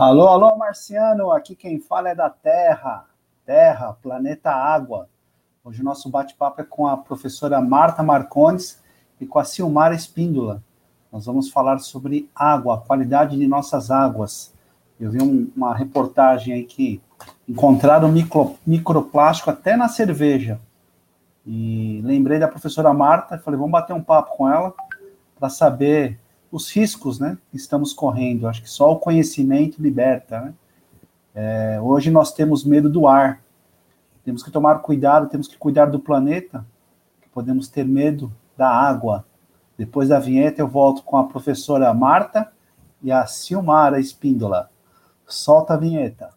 Alô, alô, Marciano, aqui quem fala é da Terra, Terra, planeta Água. Hoje o nosso bate-papo é com a professora Marta Marcones e com a Silmara Espíndola. Nós vamos falar sobre água, a qualidade de nossas águas. Eu vi um, uma reportagem aí que encontraram micro, microplástico até na cerveja. E lembrei da professora Marta, falei, vamos bater um papo com ela para saber os riscos né, que estamos correndo. Acho que só o conhecimento liberta. Né? É, hoje nós temos medo do ar. Temos que tomar cuidado, temos que cuidar do planeta. Podemos ter medo da água. Depois da vinheta, eu volto com a professora Marta e a Silmara Espíndola. Solta a vinheta.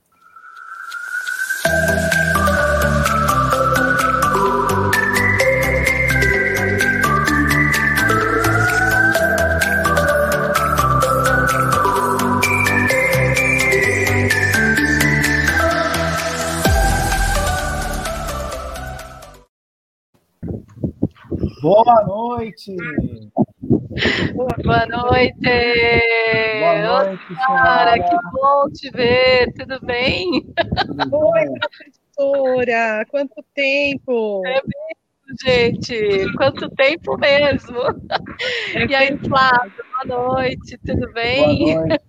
Boa noite! Boa noite! Boa noite, senhora! Que bom te ver, tudo bem? Tudo Oi, professora! Quanto tempo! É mesmo, gente! Quanto tempo mesmo! É e aí, Flávio, boa noite, tudo bem? Boa noite.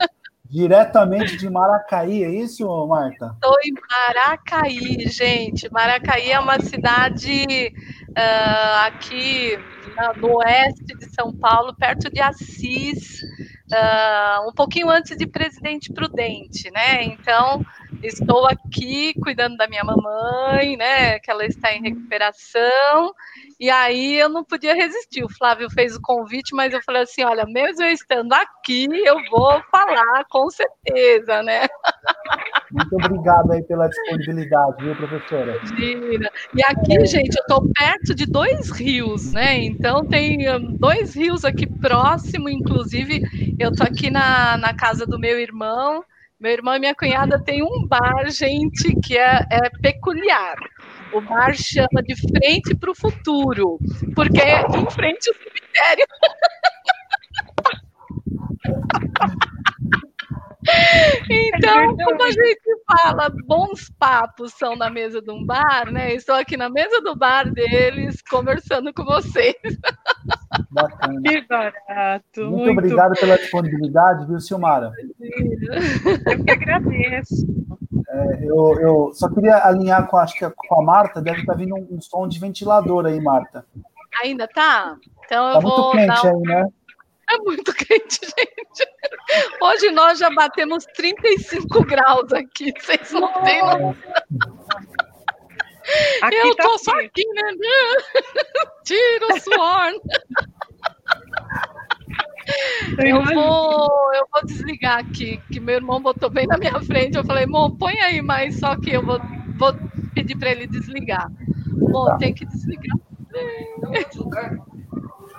Diretamente de Maracaí, é isso, Marta? Estou em Maracaí, gente. Maracaí é uma cidade uh, aqui no oeste de São Paulo, perto de Assis, uh, um pouquinho antes de Presidente Prudente, né? Então, estou aqui cuidando da minha mamãe, né? Que ela está em recuperação. E aí eu não podia resistir. O Flávio fez o convite, mas eu falei assim: olha, mesmo eu estando aqui, eu vou falar com certeza, né? Muito obrigado aí pela disponibilidade, viu, professora? Gira. E aqui, é... gente, eu estou perto de dois rios, né? Então tem hum, dois rios aqui próximo, inclusive eu estou aqui na, na casa do meu irmão. Meu irmão e minha cunhada têm um bar, gente, que é, é peculiar. O bar chama de frente para o futuro, porque é em frente ao cemitério. Então, como a gente fala, bons papos são na mesa de um bar, né? Estou aqui na mesa do bar deles, conversando com vocês. Bacana. Que barato. Muito, muito obrigado pela disponibilidade, viu, Silmara? Eu que agradeço. É, eu, eu, só queria alinhar com, acho que com a Marta, deve estar vindo um, um som de ventilador aí, Marta. Ainda tá? Então tá eu muito vou quente um... aí, né? É muito quente, gente. Hoje nós já batemos 35 graus aqui, vocês não têm noção. Aqui eu tá tô só aqui, né? Tira o suor. Eu vou, eu vou desligar aqui, que meu irmão botou bem na minha frente. Eu falei, irmão, põe aí, mas só que eu vou, vou pedir para ele desligar. Bom, tá. tem que desligar.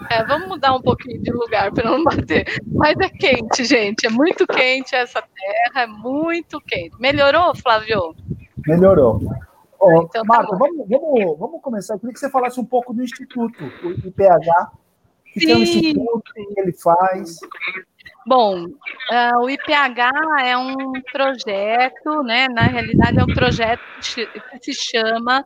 É, vamos mudar um pouquinho de lugar para não bater. Mas é quente, gente. É muito quente essa terra, é muito quente. Melhorou, Flávio? Melhorou. Oh, então, tá Marta, vamos, vamos, vamos começar. Eu queria que você falasse um pouco do Instituto, o IPH. O que é o Instituto, que ele faz. Bom, uh, o IPH é um projeto, né? Na realidade, é um projeto que se chama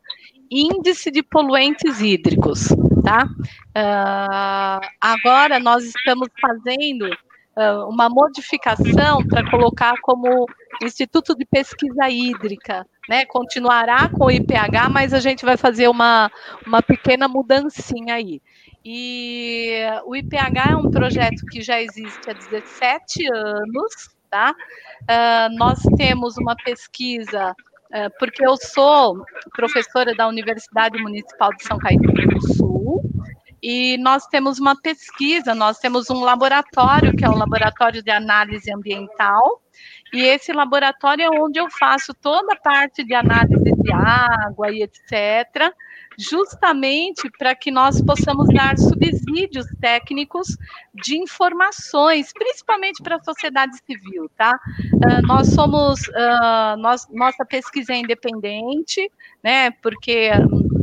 Índice de Poluentes Hídricos, tá? Uh, agora nós estamos fazendo uh, uma modificação para colocar como Instituto de Pesquisa Hídrica, né? Continuará com o IPH, mas a gente vai fazer uma, uma pequena mudancinha aí. E o IPH é um projeto que já existe há 17 anos, tá? Uh, nós temos uma pesquisa é, porque eu sou professora da Universidade Municipal de São Caetano do Sul, e nós temos uma pesquisa, nós temos um laboratório, que é o Laboratório de Análise Ambiental, e esse laboratório é onde eu faço toda a parte de análise de água e etc., justamente para que nós possamos dar subsídios técnicos de informações, principalmente para a sociedade civil, tá? Uh, nós somos, uh, nós, nossa pesquisa é independente, né? Porque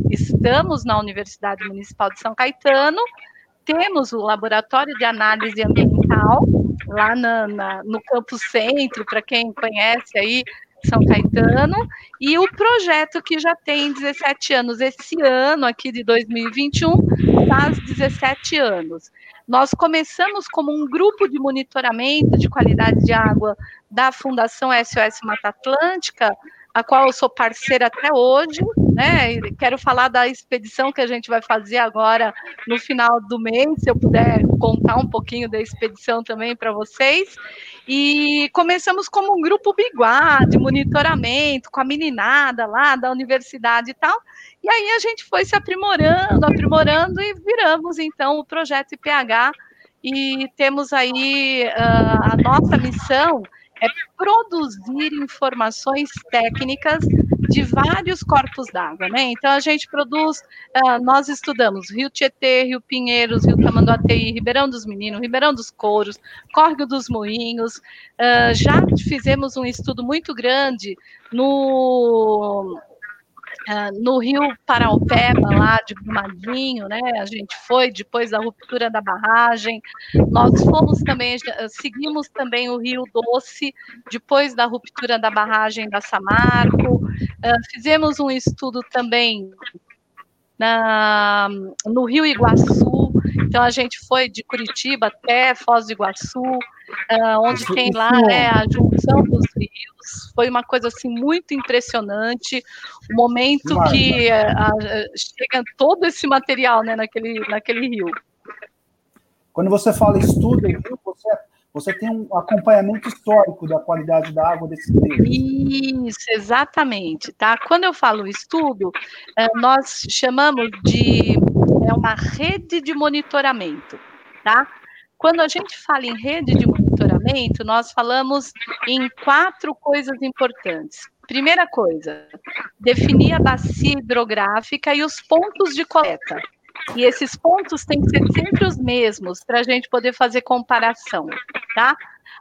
estamos na Universidade Municipal de São Caetano, temos o laboratório de análise ambiental lá na, na, no Campo Centro, para quem conhece aí, São Caetano, e o projeto que já tem 17 anos, esse ano aqui de 2021, faz 17 anos. Nós começamos como um grupo de monitoramento de qualidade de água da Fundação SOS Mata Atlântica, a qual eu sou parceira até hoje, né? Quero falar da expedição que a gente vai fazer agora no final do mês, se eu puder contar um pouquinho da expedição também para vocês. E começamos como um grupo biguá de monitoramento com a meninada lá da universidade e tal. E aí a gente foi se aprimorando, aprimorando e viramos então o projeto IPH e temos aí uh, a nossa missão é produzir informações técnicas de vários corpos d'água, né? Então a gente produz, uh, nós estudamos Rio Tietê, Rio Pinheiros, Rio Tamanduateí, Ribeirão dos Meninos, Ribeirão dos Couros, Córrego dos Moinhos. Uh, já fizemos um estudo muito grande no Uh, no Rio Paraupeba, lá de Brumadinho, né? A gente foi depois da ruptura da barragem. Nós fomos também, seguimos também o Rio Doce depois da ruptura da barragem da Samarco. Uh, fizemos um estudo também na, no Rio Iguaçu. Então a gente foi de Curitiba até Foz do Iguaçu, uh, onde tem lá né, a junção dos rios. Foi uma coisa assim muito impressionante. O momento que uh, chega todo esse material né, naquele, naquele rio. Quando você fala estudo em rio, você tem um acompanhamento histórico da qualidade da água desse rio. Isso, exatamente, tá? Quando eu falo estudo, eh, nós chamamos de é uma rede de monitoramento, tá? Quando a gente fala em rede de monitoramento, nós falamos em quatro coisas importantes. Primeira coisa, definir a bacia hidrográfica e os pontos de coleta. E esses pontos têm que ser sempre os mesmos para a gente poder fazer comparação, tá?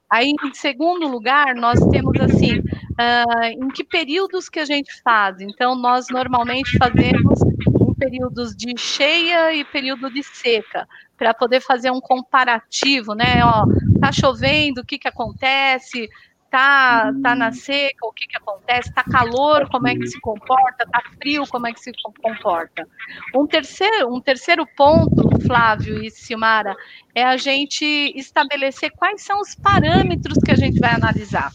Aí, em segundo lugar, nós temos assim, uh, em que períodos que a gente faz? Então, nós normalmente fazemos em períodos de cheia e período de seca, para poder fazer um comparativo, né? Ó, tá chovendo, o que que acontece? Tá, tá na seca, o que, que acontece? Tá calor, como é que se comporta? Tá frio, como é que se comporta? Um terceiro, um terceiro ponto, Flávio e Silmara, é a gente estabelecer quais são os parâmetros que a gente vai analisar.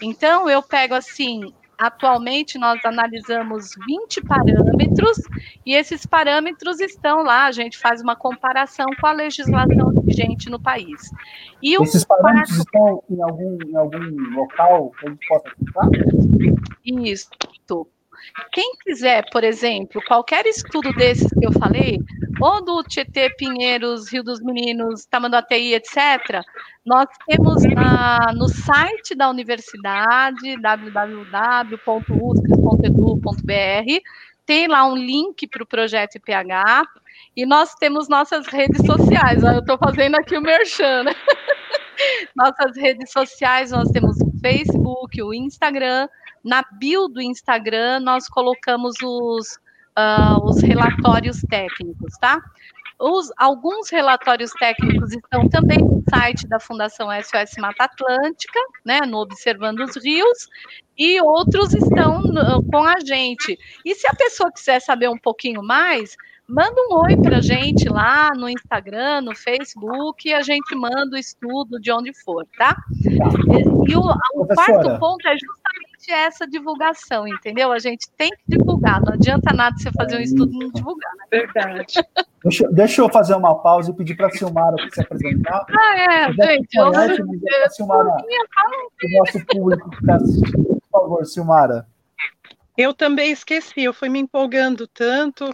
Então, eu pego assim, Atualmente, nós analisamos 20 parâmetros e esses parâmetros estão lá, a gente faz uma comparação com a legislação vigente no país. E esses parâmetros estão em algum, em algum local que a gente possa? Isso. Quem quiser, por exemplo, qualquer estudo desses que eu falei, ou do Tietê, Pinheiros, Rio dos Meninos, Tamanduateí, etc., nós temos na, no site da universidade, www.uscres.edu.br, tem lá um link para o projeto IPH, e nós temos nossas redes sociais. Eu estou fazendo aqui o merchan, né? Nossas redes sociais, nós temos Facebook, o Instagram, na bio do Instagram, nós colocamos os, uh, os relatórios técnicos, tá? Os, alguns relatórios técnicos estão também no site da Fundação SOS Mata Atlântica, né, no Observando os Rios, e outros estão no, com a gente. E se a pessoa quiser saber um pouquinho mais, manda um oi para a gente lá no Instagram, no Facebook, e a gente manda o estudo de onde for, tá? E, e o, o quarto ponto é justamente essa divulgação, entendeu? A gente tem que divulgar, não adianta nada você fazer um estudo e não divulgar, né? Verdade. Deixa, deixa eu fazer uma pausa e pedir para a Silmara se apresentar. Ah, é, gente. Eu, conhece, eu, eu, Silmara, o nosso público que está assistindo. Por favor, Silmara. Eu também esqueci, eu fui me empolgando tanto.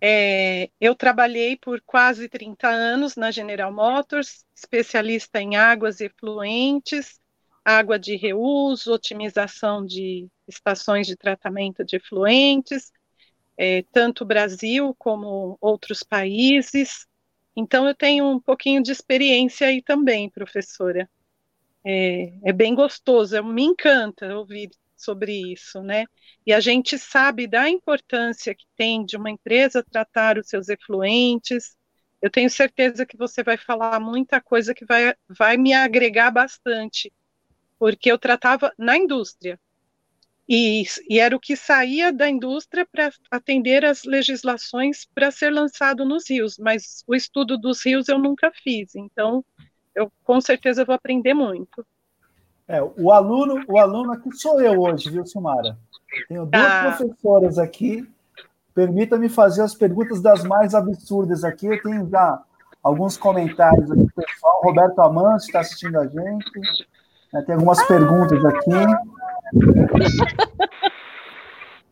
É, eu trabalhei por quase 30 anos na General Motors, especialista em águas efluentes, água de reuso, otimização de estações de tratamento de efluentes, é, tanto Brasil como outros países. Então, eu tenho um pouquinho de experiência aí também, professora. É, é bem gostoso, eu, me encanta ouvir sobre isso, né? E a gente sabe da importância que tem de uma empresa tratar os seus efluentes, eu tenho certeza que você vai falar muita coisa que vai, vai me agregar bastante, porque eu tratava na indústria, e, e era o que saía da indústria para atender as legislações para ser lançado nos rios, mas o estudo dos rios eu nunca fiz, então eu com certeza vou aprender muito. É, o aluno, o aluno aqui sou eu hoje, viu, Silmara? Tenho duas ah. professoras aqui. Permita-me fazer as perguntas das mais absurdas aqui. Eu tenho já alguns comentários aqui, pessoal. Roberto Amante está assistindo a gente. É, tem algumas perguntas aqui.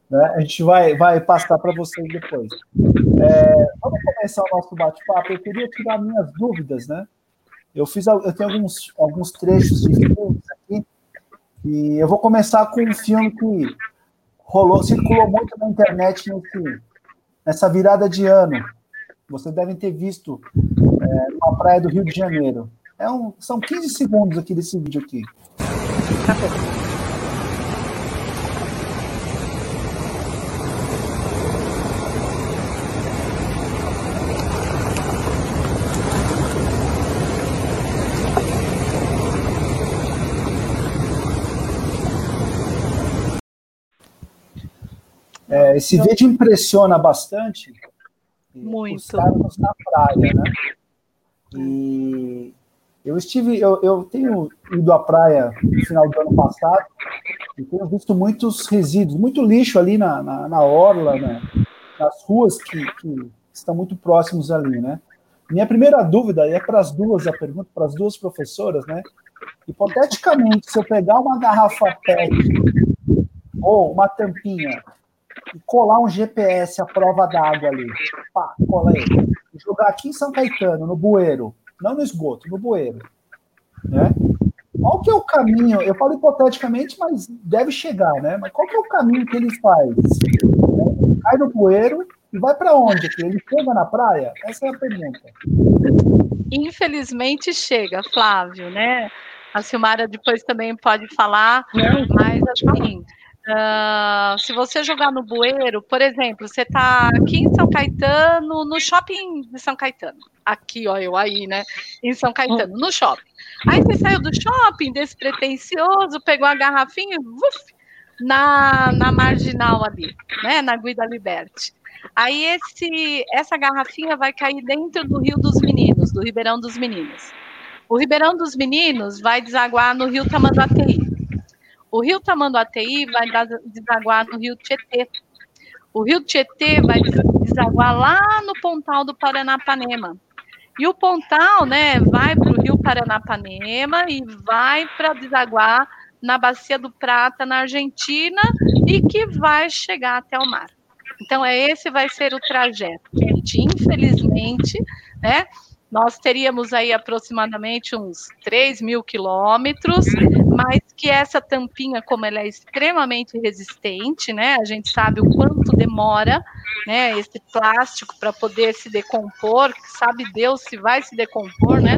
É, a gente vai, vai passar para vocês depois. É, vamos começar o nosso bate-papo. Eu queria tirar minhas dúvidas, né? Eu fiz, eu tenho alguns, alguns trechos de filmes e eu vou começar com um filme que rolou, circulou muito na internet nesse, nessa virada de ano. Vocês devem ter visto é, na praia do Rio de Janeiro. É um, são 15 segundos aqui desse vídeo aqui. Tá É, esse vídeo impressiona bastante. Muito. Estarmos na praia, né? E eu estive, eu, eu tenho ido à praia no final do ano passado e tenho visto muitos resíduos, muito lixo ali na, na, na orla, né? nas ruas que, que estão muito próximos ali, né? Minha primeira dúvida é para as duas, a pergunta para as duas professoras, né? Hipoteticamente, se eu pegar uma garrafa PET ou uma tampinha e colar um GPS à prova d'água ali. Pá, cola aí. Jogar aqui em São Caetano, no bueiro. Não no esgoto, no bueiro. Né? Qual que é o caminho? Eu falo hipoteticamente, mas deve chegar, né? Mas qual que é o caminho que ele faz? Ele cai no bueiro e vai para onde? Ele chega na praia? Essa é a pergunta. Infelizmente chega, Flávio, né? A Silmara depois também pode falar, mas assim, Uh, se você jogar no bueiro, por exemplo, você está aqui em São Caetano, no shopping de São Caetano. Aqui, ó, eu aí, né? Em São Caetano, no shopping. Aí você saiu do shopping, despretensioso, pegou a garrafinha, uf, na, na marginal ali, né? Na Guida Liberty. Aí esse, essa garrafinha vai cair dentro do Rio dos Meninos, do Ribeirão dos Meninos. O Ribeirão dos Meninos vai desaguar no Rio Tamanduateí. O rio Tamanduateí vai desaguar no rio Tietê. O rio Tietê vai desaguar lá no pontal do Paranapanema. E o pontal, né, vai para o rio Paranapanema e vai para desaguar na Bacia do Prata, na Argentina, e que vai chegar até o mar. Então, é esse vai ser o trajeto. Infelizmente, né, nós teríamos aí aproximadamente uns 3 mil quilômetros, mas que essa tampinha, como ela é extremamente resistente, né? A gente sabe o quanto demora, né? Esse plástico para poder se decompor, sabe Deus se vai se decompor, né?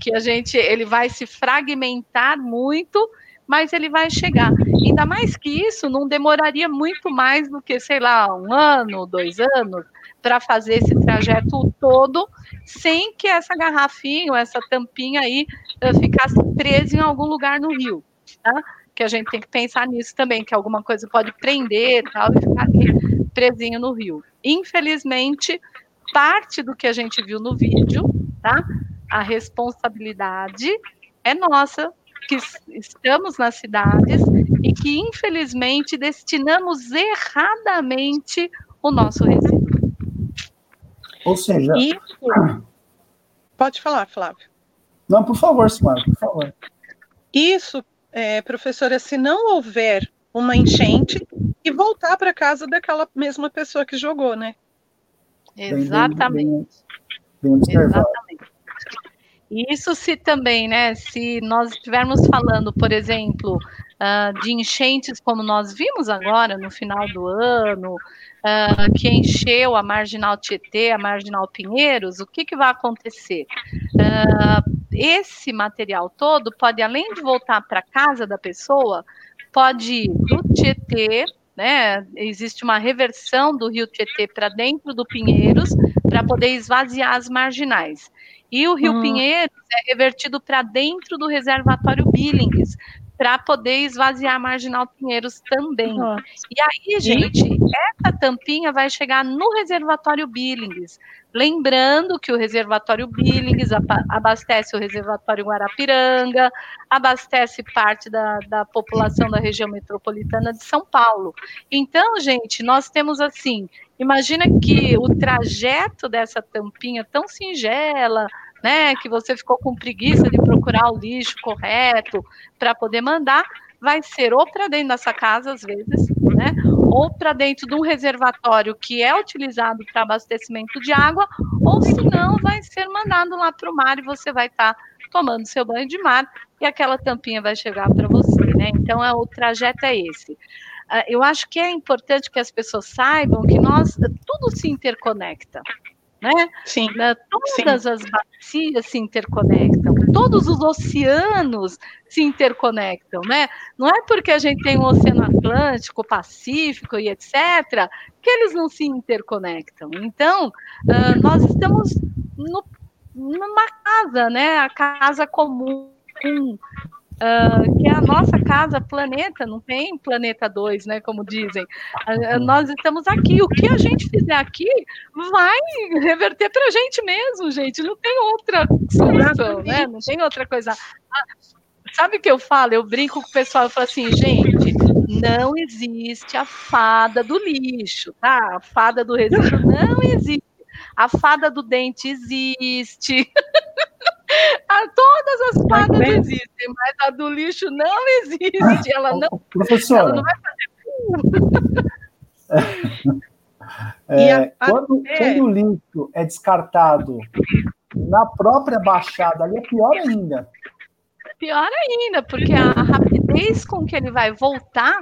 Que a gente, ele vai se fragmentar muito, mas ele vai chegar. Ainda mais que isso, não demoraria muito mais do que, sei lá, um ano, dois anos para fazer esse trajeto todo, sem que essa garrafinha ou essa tampinha aí uh, ficasse presa em algum lugar no rio, tá? Que a gente tem que pensar nisso também, que alguma coisa pode prender tal, e ficar ali presinho no rio. Infelizmente, parte do que a gente viu no vídeo, tá? A responsabilidade é nossa, que estamos nas cidades e que, infelizmente, destinamos erradamente o nosso resíduo. Ou seja. Isso. Pode falar, Flávio. Não, por favor, Simara, por favor. Isso, é, professora, se não houver uma enchente e voltar para casa daquela mesma pessoa que jogou, né? Exatamente. Bem, bem, bem Exatamente. Isso se também, né? Se nós estivermos falando, por exemplo, uh, de enchentes como nós vimos agora no final do ano, uh, que encheu a Marginal Tietê, a Marginal Pinheiros, o que, que vai acontecer? Uh, esse material todo pode, além de voltar para casa da pessoa, pode ir do Tietê, né? Existe uma reversão do rio Tietê para dentro do Pinheiros para poder esvaziar as marginais. E o rio hum. Pinheiros é revertido para dentro do reservatório Billings, para poder esvaziar a Marginal Pinheiros também. Nossa. E aí, gente, essa tampinha vai chegar no reservatório Billings. Lembrando que o reservatório Billings abastece o reservatório Guarapiranga, abastece parte da, da população da região metropolitana de São Paulo. Então, gente, nós temos assim: imagina que o trajeto dessa tampinha tão singela, né, que você ficou com preguiça de procurar o lixo correto para poder mandar, vai ser ou para dentro dessa casa, às vezes, né, ou para dentro de um reservatório que é utilizado para abastecimento de água, ou se não, vai ser mandado lá para o mar e você vai estar tá tomando seu banho de mar e aquela tampinha vai chegar para você, né? Então, é, o trajeto é esse. Uh, eu acho que é importante que as pessoas saibam que nós tudo se interconecta né? Sim. Né? Todas Sim. as bacias se interconectam, todos os oceanos se interconectam, né? Não é porque a gente tem o Oceano Atlântico, Pacífico e etc., que eles não se interconectam. Então, uh, nós estamos no, numa casa, né? A casa comum uh, que é a nossa casa, planeta, não tem planeta 2, né, como dizem. Uh, nós estamos aqui, o que a gente fizer aqui vai reverter para a gente mesmo, gente, não tem outra solução, né, não tem outra coisa. Ah, sabe o que eu falo? Eu brinco com o pessoal, eu falo assim, gente, não existe a fada do lixo, tá? A fada do resíduo não existe. A fada do dente existe. A, todas as fadas existem, mas a do lixo não existe. Ela não, Professora, ela não vai fazer. É, a, quando, a, quando, o lixo é descartado na própria baixada, ali é pior ainda. Pior ainda, porque a rapidez com que ele vai voltar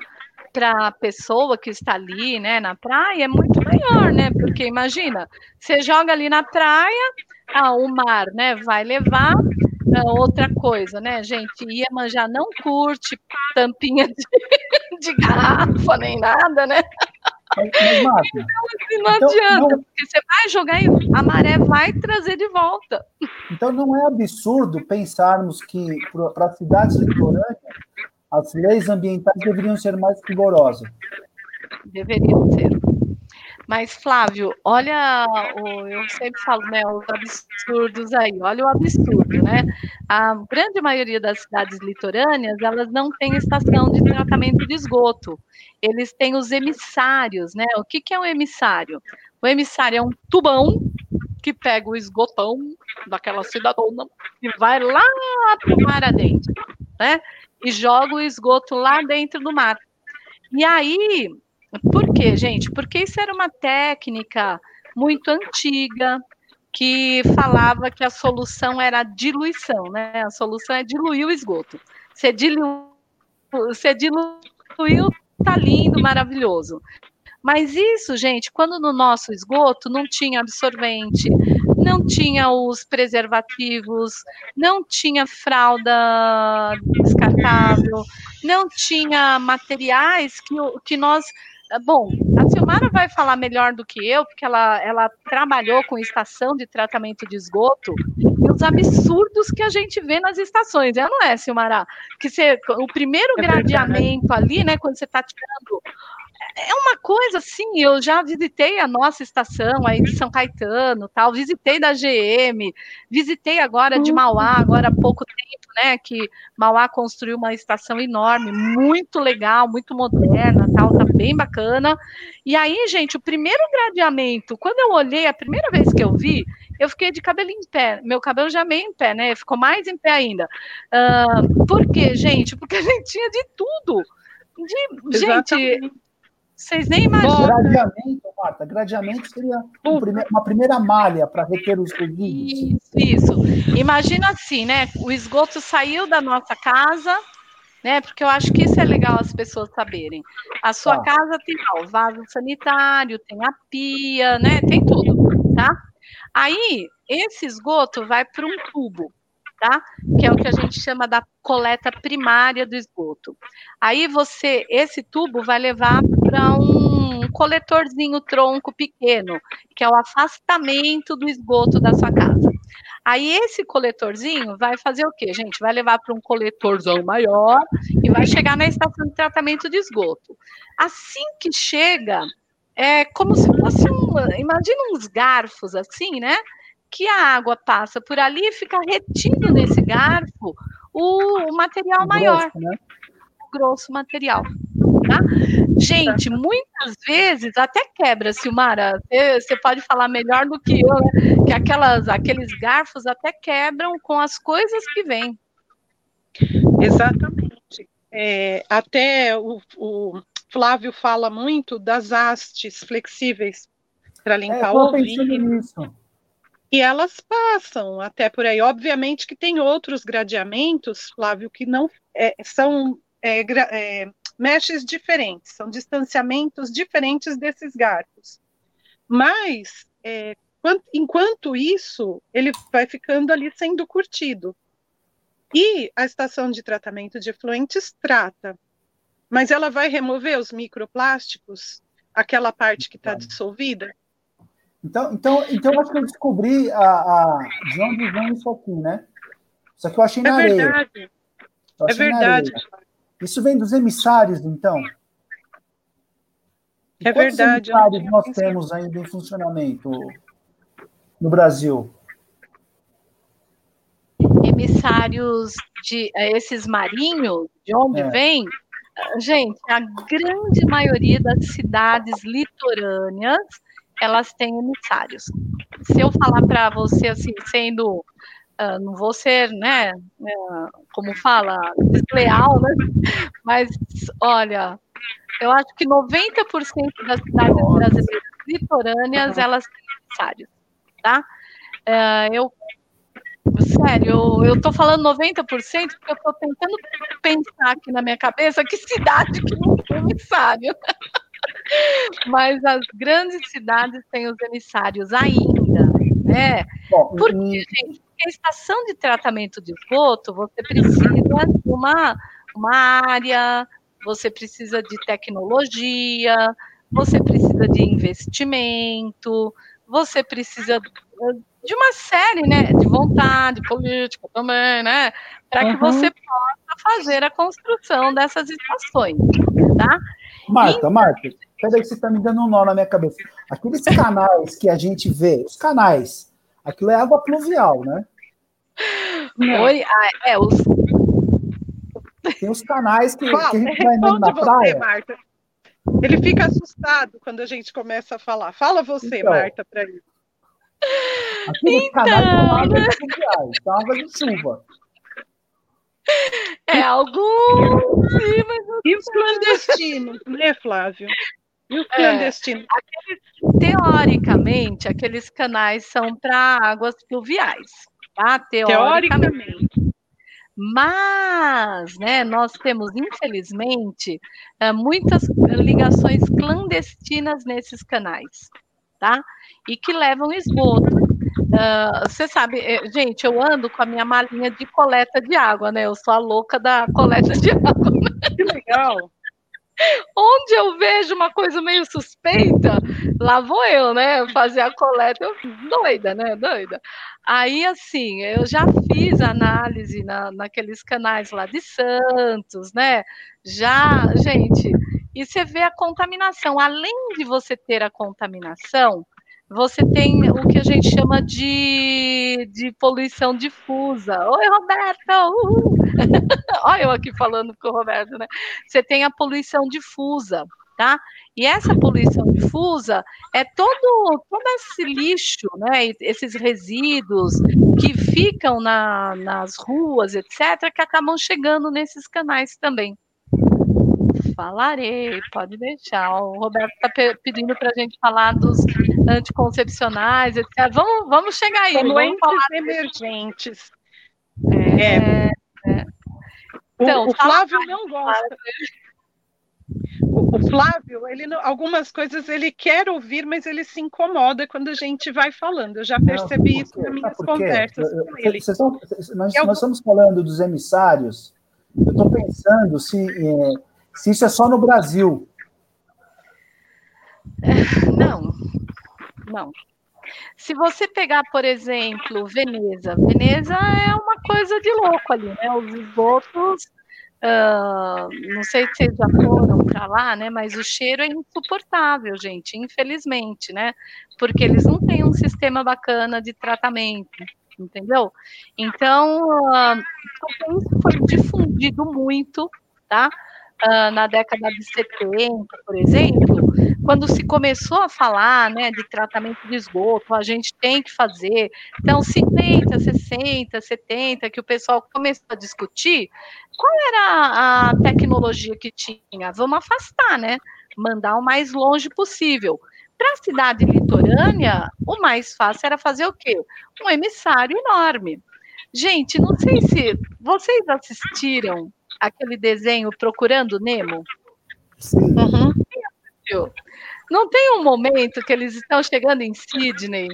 para a pessoa que está ali, né, na praia é muito maior, né? Porque imagina, você joga ali na praia, ah, o mar, né, vai levar ah, outra coisa, né, gente? Iemanjá não curte tampinha de, de garrafa nem nada, né? Mas, então, assim, não então, adianta, não... porque você vai jogar e a maré vai trazer de volta. Então não é absurdo pensarmos que para as cidades litorâneas as leis ambientais deveriam ser mais rigorosas. Deveriam ser. Mas, Flávio, olha, eu sempre falo, né, os absurdos aí, olha o absurdo, né? A grande maioria das cidades litorâneas, elas não têm estação de tratamento de esgoto. Eles têm os emissários, né? O que, que é um emissário? O emissário é um tubão que pega o esgotão daquela cidadona e vai lá para o mar adentro, né? E joga o esgoto lá dentro do mar. E aí, por quê, gente? Porque isso era uma técnica muito antiga que falava que a solução era a diluição, né? A solução é diluir o esgoto. Você diluiu, você diluiu, tá lindo, maravilhoso. Mas isso, gente, quando no nosso esgoto não tinha absorvente, não tinha os preservativos, não tinha fralda descartável, não tinha materiais que, que nós Bom, a Silmara vai falar melhor do que eu, porque ela, ela trabalhou com estação de tratamento de esgoto e os absurdos que a gente vê nas estações, é, não é, Silmara? Que você, o primeiro é gradeamento ali, né, quando você está tirando é uma coisa assim, eu já visitei a nossa estação aí de São Caetano, tal, visitei da GM, visitei agora de Mauá, agora há pouco tempo, né, que Mauá construiu uma estação enorme, muito legal, muito moderna, tal, tá bem bacana. E aí, gente, o primeiro gradeamento, quando eu olhei a primeira vez que eu vi, eu fiquei de cabelo em pé. Meu cabelo já meio em pé, né? Ficou mais em pé ainda. Uh, por quê, gente? Porque a gente tinha de tudo. De, gente, vocês nem imaginam. Gradeamento, Marta, gradeamento seria um uma primeira malha para reter os resíduos. Isso, isso. Imagina assim, né? O esgoto saiu da nossa casa, né? Porque eu acho que isso é legal as pessoas saberem. A sua tá. casa tem ó, o vaso sanitário, tem a pia, né? Tem tudo, tá? Aí, esse esgoto vai para um tubo. Tá? Que é o que a gente chama da coleta primária do esgoto. Aí você, esse tubo vai levar para um coletorzinho tronco pequeno, que é o afastamento do esgoto da sua casa. Aí esse coletorzinho vai fazer o quê, gente? Vai levar para um coletorzão maior e vai chegar na estação de tratamento de esgoto. Assim que chega, é como se fosse um, imagina uns garfos assim, né? Que a água passa por ali e fica retido nesse garfo o, o material o maior, grosso, né? o grosso material. Tá? Gente, muitas vezes até quebra, Silmara. Você pode falar melhor do que eu, né? que aquelas, aqueles garfos até quebram com as coisas que vêm. Exatamente. É, até o, o, Flávio fala muito das hastes flexíveis para limpar é, o ouvido. E elas passam até por aí. Obviamente que tem outros gradeamentos, Flávio, que não é, são é, é, meshes diferentes, são distanciamentos diferentes desses garfos. Mas, é, enquanto isso, ele vai ficando ali sendo curtido. E a estação de tratamento de efluentes trata, mas ela vai remover os microplásticos, aquela parte que está dissolvida? Então, então, então eu acho que eu descobri a, a, de onde vem isso aqui, né? Isso aqui eu achei é na areia. Verdade. É verdade. Isso vem dos emissários, então? E é verdade. emissários nós temos ainda em funcionamento no Brasil? Emissários de eh, esses marinhos, de onde é. vem? Gente, a grande maioria das cidades litorâneas elas têm emissários. Se eu falar para você assim, sendo uh, não vou ser, né, uh, como fala, desleal, né? Mas olha, eu acho que 90% das cidades brasileiras litorâneas elas têm emissários, tá? Uh, eu Sério, eu, tô falando 90% porque eu tô tentando pensar aqui na minha cabeça que cidade que não tem emissário. Mas as grandes cidades têm os emissários ainda, né? Bom, porque, gente, porque a estação de tratamento de esgoto, você precisa de uma, uma área, você precisa de tecnologia, você precisa de investimento, você precisa de uma série, né, de vontade política também, né, para que uhum. você possa fazer a construção dessas estações, tá? Marta, então, Marta, peraí que você está me dando um nó na minha cabeça. Aqueles canais que a gente vê, os canais, aquilo é água pluvial, né? Oi, ah, é, os... Tem os canais que, Fala, que a gente vai andando na praia. Marta. Ele fica assustado quando a gente começa a falar. Fala você, então, Marta, para ele. Aqueles então... canais são águas pluviais, são águas de chuva. É algo. Sim, mas e os clandestinos, né, Flávio? E os é, clandestinos? É, aqueles, teoricamente, aqueles canais são para águas pluviais, tá? Teoricamente. teoricamente. Mas, né, nós temos, infelizmente, é, muitas ligações clandestinas nesses canais, tá? E que levam esgoto. Uh, você sabe, eh, gente, eu ando com a minha malinha de coleta de água, né? Eu sou a louca da coleta de água. Né? Que legal! Onde eu vejo uma coisa meio suspeita, lá vou eu, né? Fazer a coleta, eu, doida, né? Doida. Aí, assim, eu já fiz análise na, naqueles canais lá de Santos, né? Já, gente, e você vê a contaminação. Além de você ter a contaminação, você tem o que a gente chama de, de poluição difusa. Oi, Roberto! Olha eu aqui falando com o Roberto, né? Você tem a poluição difusa, tá? E essa poluição difusa é todo, todo esse lixo, né? Esses resíduos que ficam na, nas ruas, etc., que acabam chegando nesses canais também. Falarei, pode deixar. O Roberto está pedindo para a gente falar dos anticoncepcionais, etc. Vamos, vamos chegar aí. Doentes vamos falar emergentes. É, é. é. Então, o, o Flávio não gosta. O Flávio, ele algumas coisas ele quer ouvir, mas ele se incomoda quando a gente vai falando. Eu já percebi não, isso nas minhas conversas eu, eu, com ele. Estão, nós, eu, nós, estamos falando dos emissários. Eu estou pensando se, é, se isso é só no Brasil. Não, não. Se você pegar, por exemplo, Veneza, Veneza é uma coisa de louco ali, né? Os esgotos Uh, não sei se vocês já foram para lá, né? Mas o cheiro é insuportável, gente, infelizmente, né? Porque eles não têm um sistema bacana de tratamento, entendeu? Então, uh, isso foi difundido muito, tá? Uh, na década de 70, por exemplo, quando se começou a falar né, de tratamento de esgoto, a gente tem que fazer. Então, 50, 60, 70, que o pessoal começou a discutir, qual era a tecnologia que tinha? Vamos afastar, né? Mandar o mais longe possível. Para a cidade litorânea, o mais fácil era fazer o quê? Um emissário enorme. Gente, não sei se vocês assistiram aquele desenho Procurando Nemo? Sim. Uhum. Não tem um momento que eles estão chegando em Sydney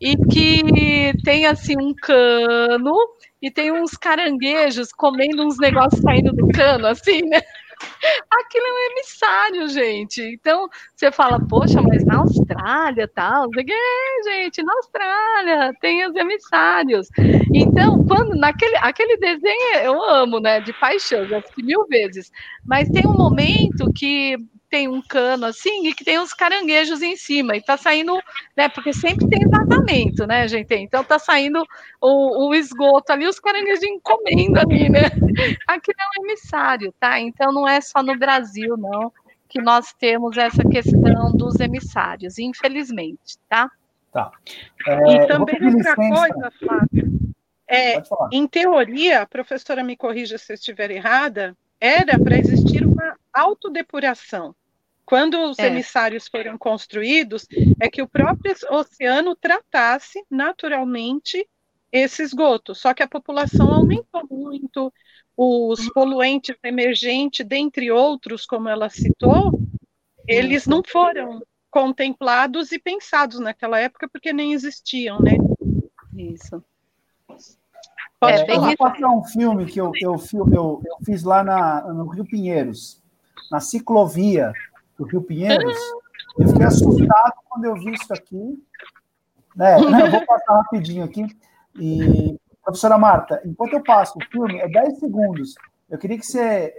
e que tem assim um cano e tem uns caranguejos comendo uns negócios saindo do cano, assim, né? Aquilo é um emissário, gente. Então, você fala, poxa, mas na Austrália, tal, é, gente, na Austrália tem os emissários. Então, quando naquele aquele desenho eu amo, né, de paixão, já assisti mil vezes, mas tem um momento que tem um cano assim e que tem uns caranguejos em cima e tá saindo, né? Porque sempre tem vazamento, né, gente? Então tá saindo o, o esgoto ali, os caranguejos comendo ali, né? Aqui é um emissário, tá? Então não é só no Brasil, não, que nós temos essa questão dos emissários, infelizmente, tá? Tá. É, e também outra coisa, Flávio. É, em teoria, a professora me corrija se eu estiver errada, era para existir uma autodepuração. Quando os é. emissários foram construídos, é que o próprio oceano tratasse naturalmente esse esgoto. Só que a população aumentou muito, os poluentes emergentes, dentre outros, como ela citou, eles não foram contemplados e pensados naquela época porque nem existiam, né? Isso. Pode é, falar. Eu vou passar um filme que eu, eu, eu, eu fiz lá na, no Rio Pinheiros, na ciclovia do Rio Pinheiros. Eu fiquei assustado quando eu vi isso aqui. Né? Eu vou passar rapidinho aqui. E, professora Marta, enquanto eu passo o filme, é 10 segundos. Eu queria que você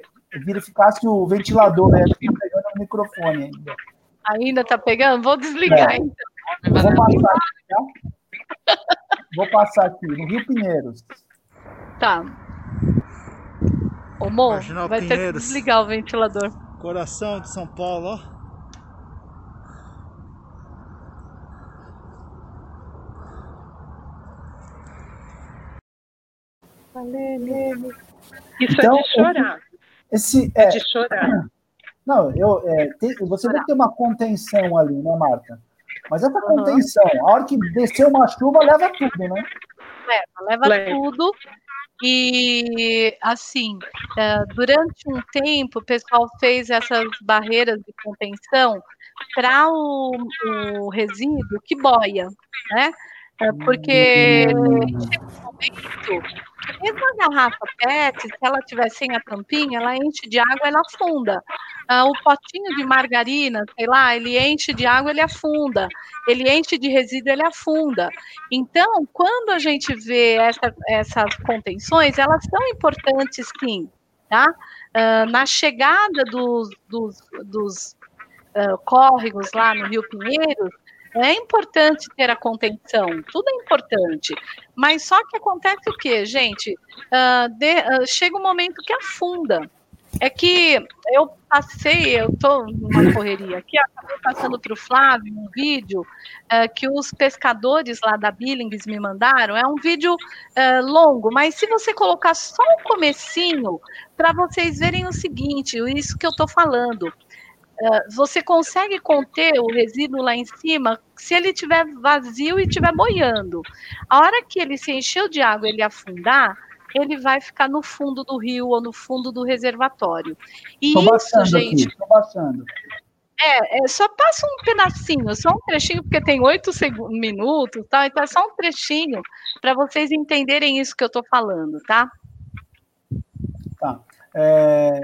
verificasse o ventilador, né? Está pegando o microfone ainda. Ainda está pegando? Vou desligar, é. então. vou passar aqui, tá? Vou passar aqui, no Rio Pinheiros. Tá. Ô, Mo, vai ter que desligar o ventilador. Coração de São Paulo, ó. Isso então, é de chorar. Esse, é, é de chorar. Não, eu, é, tem, você vai ter uma contenção ali, né, Marta? Mas essa contenção, uhum. a hora que descer uma chuva, leva tudo, né? Leva, leva tudo. E, assim, é, durante um tempo, o pessoal fez essas barreiras de contenção para o, o resíduo que boia, né? É, porque chega um momento mesmo a garrafa PET, se ela tiver sem a tampinha, ela enche de água, ela afunda. Ah, o potinho de margarina, sei lá, ele enche de água, ele afunda. Ele enche de resíduo, ele afunda. Então, quando a gente vê essa, essas contenções, elas são importantes sim, tá? Ah, na chegada dos, dos, dos uh, córregos lá no Rio Pinheiros, é importante ter a contenção, tudo é importante. Mas só que acontece o quê, gente? Uh, de, uh, chega um momento que afunda. É que eu passei, eu estou numa correria aqui, acabei passando para o Flávio um vídeo uh, que os pescadores lá da Billings me mandaram. É um vídeo longo, mas se você colocar só o comecinho, para vocês verem o seguinte, isso que eu estou falando. Eh, você consegue conter o resíduo lá em cima se ele estiver vazio e estiver boiando. A hora que ele se encheu de água e ele afundar, ele vai ficar no fundo do rio ou no fundo do reservatório. E tô isso, gente. Aqui, tô baixando. É, é, só passa um pedacinho, só um trechinho, porque tem oito minutos, tá? Então é só um trechinho para vocês entenderem isso que eu estou falando, tá? Tá. É,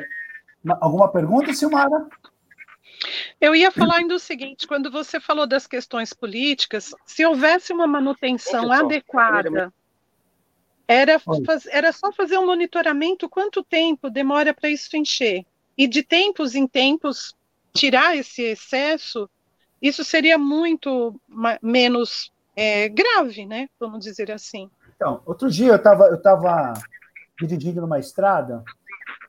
alguma pergunta, Silmara? Eu ia falar ainda o seguinte: quando você falou das questões políticas, se houvesse uma manutenção adequada, era, era só fazer um monitoramento quanto tempo demora para isso encher. E de tempos em tempos, tirar esse excesso, isso seria muito menos é, grave, né? Vamos dizer assim. Então, outro dia eu estava eu tava dirigindo numa estrada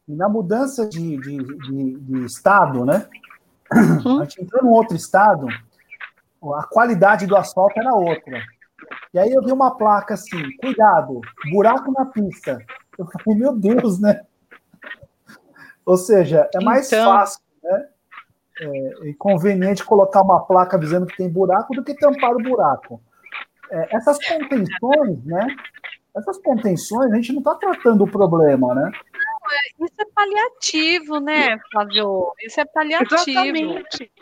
e na mudança de, de, de, de estado, né? Uhum. A gente entrou num outro estado, a qualidade do asfalto era outra. E aí eu vi uma placa assim, cuidado, buraco na pista. Eu falei, meu Deus, né? Ou seja, é mais então... fácil, né? é, conveniente colocar uma placa avisando que tem buraco do que tampar o buraco. É, essas contenções, né? Essas contenções, a gente não está tratando o problema, né? É, isso é paliativo, né, Flávio? Isso é paliativo. Exatamente.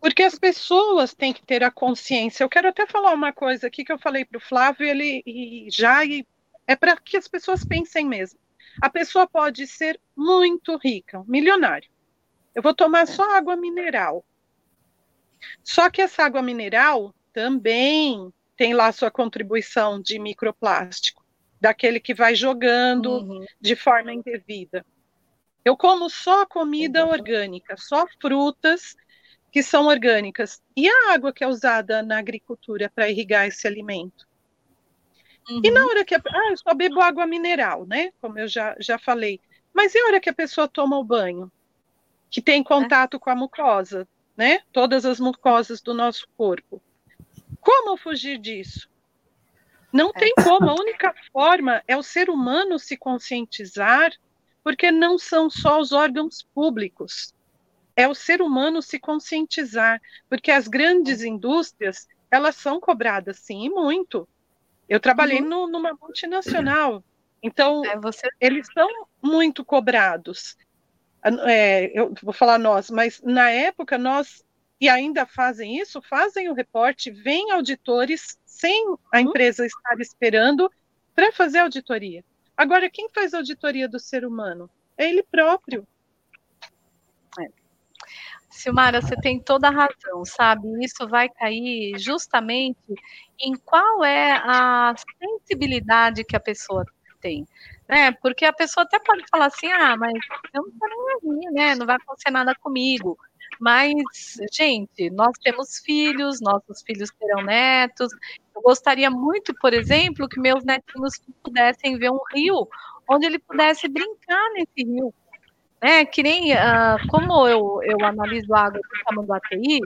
Porque as pessoas têm que ter a consciência. Eu quero até falar uma coisa aqui que eu falei para o Flávio, ele e já e é para que as pessoas pensem mesmo. A pessoa pode ser muito rica, milionário eu vou tomar só água mineral. Só que essa água mineral também tem lá sua contribuição de microplástico, daquele que vai jogando uhum. de forma indevida. Eu como só comida uhum. orgânica, só frutas que são orgânicas. E a água que é usada na agricultura para irrigar esse alimento? Uhum. E na hora que. A, ah, eu só bebo água mineral, né? Como eu já, já falei. Mas e a hora que a pessoa toma o banho? que tem contato com a mucosa, né? Todas as mucosas do nosso corpo. Como fugir disso? Não tem é. como, a única forma é o ser humano se conscientizar, porque não são só os órgãos públicos, é o ser humano se conscientizar, porque as grandes indústrias, elas são cobradas sim, e muito. Eu trabalhei uhum. no, numa multinacional, então é, você... eles são muito cobrados é, eu vou falar nós, mas na época nós, e ainda fazem isso, fazem o reporte, vêm auditores sem a uhum. empresa estar esperando para fazer auditoria. Agora, quem faz auditoria do ser humano? É ele próprio. É. Silmara, você tem toda a razão, sabe? Isso vai cair justamente em qual é a sensibilidade que a pessoa tem né? Porque a pessoa até pode falar assim, ah, mas eu não tô nem né? Não vai acontecer nada comigo. Mas, gente, nós temos filhos, nossos filhos terão netos. Eu gostaria muito, por exemplo, que meus netinhos pudessem ver um rio onde ele pudesse brincar nesse rio. Né, que nem uh, como eu, eu analiso a água do Tamanduateí,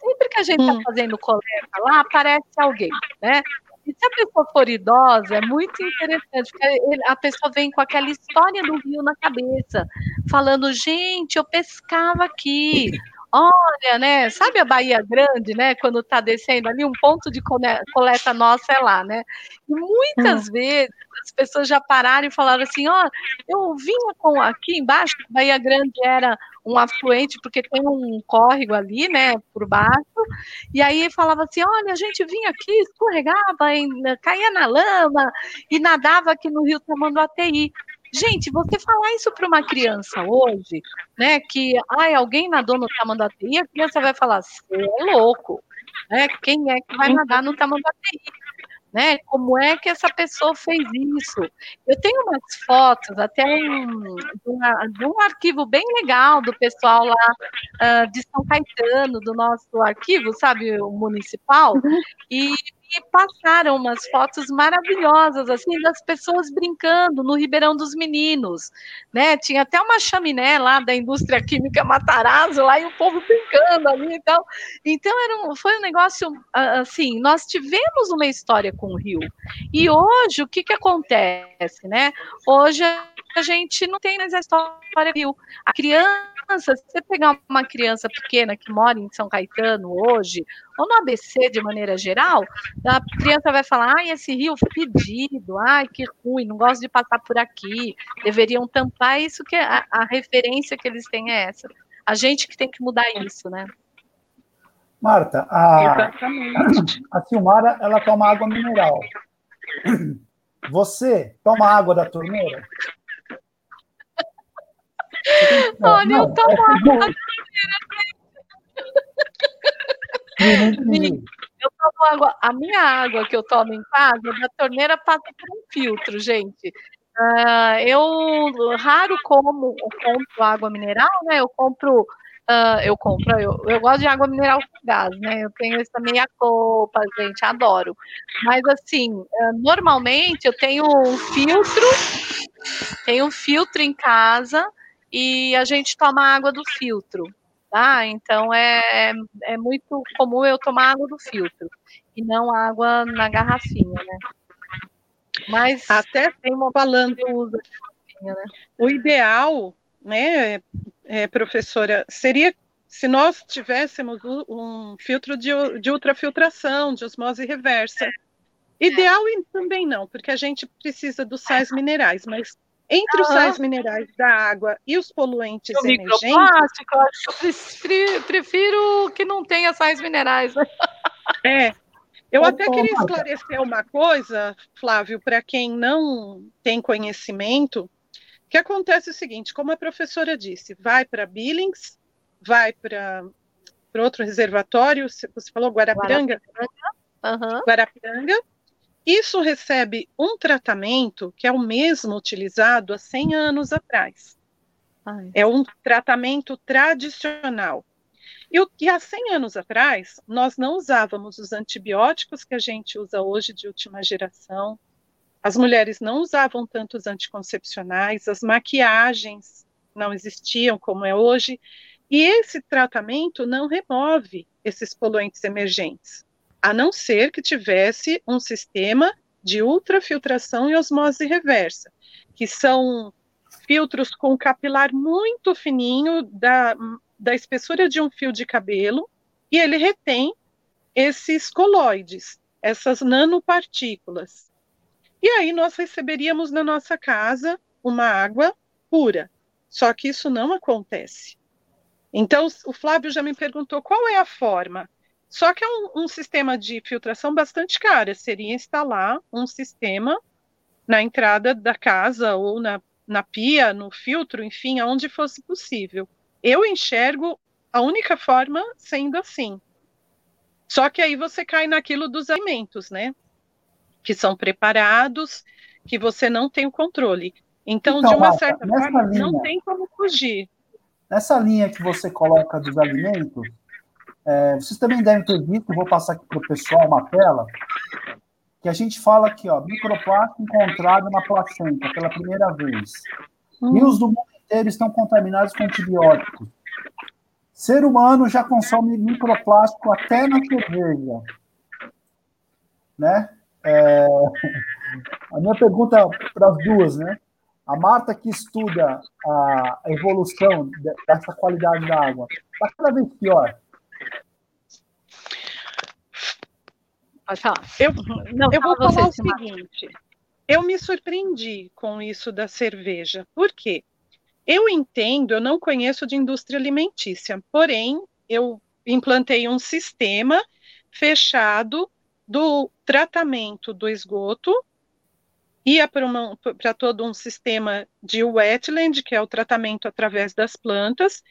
sempre que a gente está hum. fazendo coleta lá, aparece alguém, né? E se a pessoa for idosa, é muito interessante, porque a pessoa vem com aquela história do rio na cabeça, falando, gente, eu pescava aqui. Olha, né? Sabe a Bahia Grande, né? Quando tá descendo ali, um ponto de coleta nossa é lá, né? E muitas hum. vezes as pessoas já pararam e falaram assim: ó, oh, eu vinha com aqui embaixo, Bahia Grande era um afluente, porque tem um córrego ali, né, por baixo, e aí falava assim, olha, a gente vinha aqui, escorregava, caía na lama, e nadava aqui no Rio Tamanduateí. Gente, você falar isso para uma criança hoje, né, que, ai, alguém nadou no Tamanduateí, a criança vai falar, você é louco, né, quem é que vai nadar no Tamanduateí? né? Como é que essa pessoa fez isso? Eu tenho umas fotos, até um, de, uma, de um arquivo bem legal do pessoal lá uh, de São Caetano, do nosso arquivo, sabe, o municipal, uhum. e e passaram umas fotos maravilhosas, assim, das pessoas brincando no Ribeirão dos Meninos, né? Tinha até uma chaminé lá da indústria química Matarazzo lá e o povo brincando ali e tal. Então, era um, foi um negócio, assim, nós tivemos uma história com o Rio. E hoje, o que que acontece, né? Hoje a gente não tem mais a história do Rio. A criança criança, se você pegar uma criança pequena que mora em São Caetano hoje, ou no ABC de maneira geral, a criança vai falar: ai, esse rio fedido, ai, que ruim, não gosto de passar por aqui, deveriam tampar. Isso que é a, a referência que eles têm é essa. A gente que tem que mudar isso, né? Marta, a, a Silmara, ela toma água mineral. Você toma água da torneira? Olha, não, eu tomo é água da torneira. Eu tomo água. A minha água que eu tomo em casa, da torneira passa por um filtro, gente. Uh, eu raro como compro água mineral, né? Eu compro Uh, eu compro, eu, eu gosto de água mineral com gás, né? Eu tenho essa meia copa, gente, adoro. Mas assim, uh, normalmente eu tenho um filtro, tenho um filtro em casa e a gente toma água do filtro, tá? Então é, é muito comum eu tomar água do filtro e não água na garrafinha, né? Mas até tem uma falando uso né? O ideal né, é, professora, seria se nós tivéssemos um filtro de, de ultrafiltração, de osmose reversa. Ideal também não, porque a gente precisa dos sais minerais, mas entre os sais minerais da água e os poluentes o emergentes... Microplástico, eu prefiro, que não tenha sais minerais. É, eu até queria esclarecer uma coisa, Flávio, para quem não tem conhecimento, que acontece o seguinte, como a professora disse, vai para Billings, vai para outro reservatório, você falou Guarapiranga? Guarapiranga. Uhum. Guarapiranga. Isso recebe um tratamento que é o mesmo utilizado há 100 anos atrás. Ai. É um tratamento tradicional. E, e há 100 anos atrás, nós não usávamos os antibióticos que a gente usa hoje de última geração, as mulheres não usavam tantos anticoncepcionais, as maquiagens não existiam como é hoje, e esse tratamento não remove esses poluentes emergentes, a não ser que tivesse um sistema de ultrafiltração e osmose reversa, que são filtros com capilar muito fininho, da, da espessura de um fio de cabelo, e ele retém esses coloides, essas nanopartículas. E aí nós receberíamos na nossa casa uma água pura. Só que isso não acontece. Então, o Flávio já me perguntou qual é a forma. Só que é um, um sistema de filtração bastante caro. Seria instalar um sistema na entrada da casa ou na, na pia, no filtro, enfim, aonde fosse possível. Eu enxergo a única forma sendo assim. Só que aí você cai naquilo dos alimentos, né? que são preparados, que você não tem o controle. Então, então de uma Marta, certa forma, linha, não tem como fugir. Nessa linha que você coloca dos alimentos, é, vocês também devem ter visto, vou passar aqui para o pessoal uma tela, que a gente fala aqui, ó, microplástico encontrado na placenta pela primeira vez. Hum. Rios do mundo inteiro estão contaminados com antibióticos. Ser humano já consome microplástico até na cerveja. Né? É, a minha pergunta para as duas, né? A Marta que estuda a evolução dessa qualidade da água, está cada vez pior. Pode falar. Eu, Não, eu vou falar o seguinte. Eu me surpreendi com isso da cerveja. Por quê? Eu entendo, eu não conheço de indústria alimentícia, porém, eu implantei um sistema fechado do tratamento do esgoto, ia para todo um sistema de wetland, que é o tratamento através das plantas,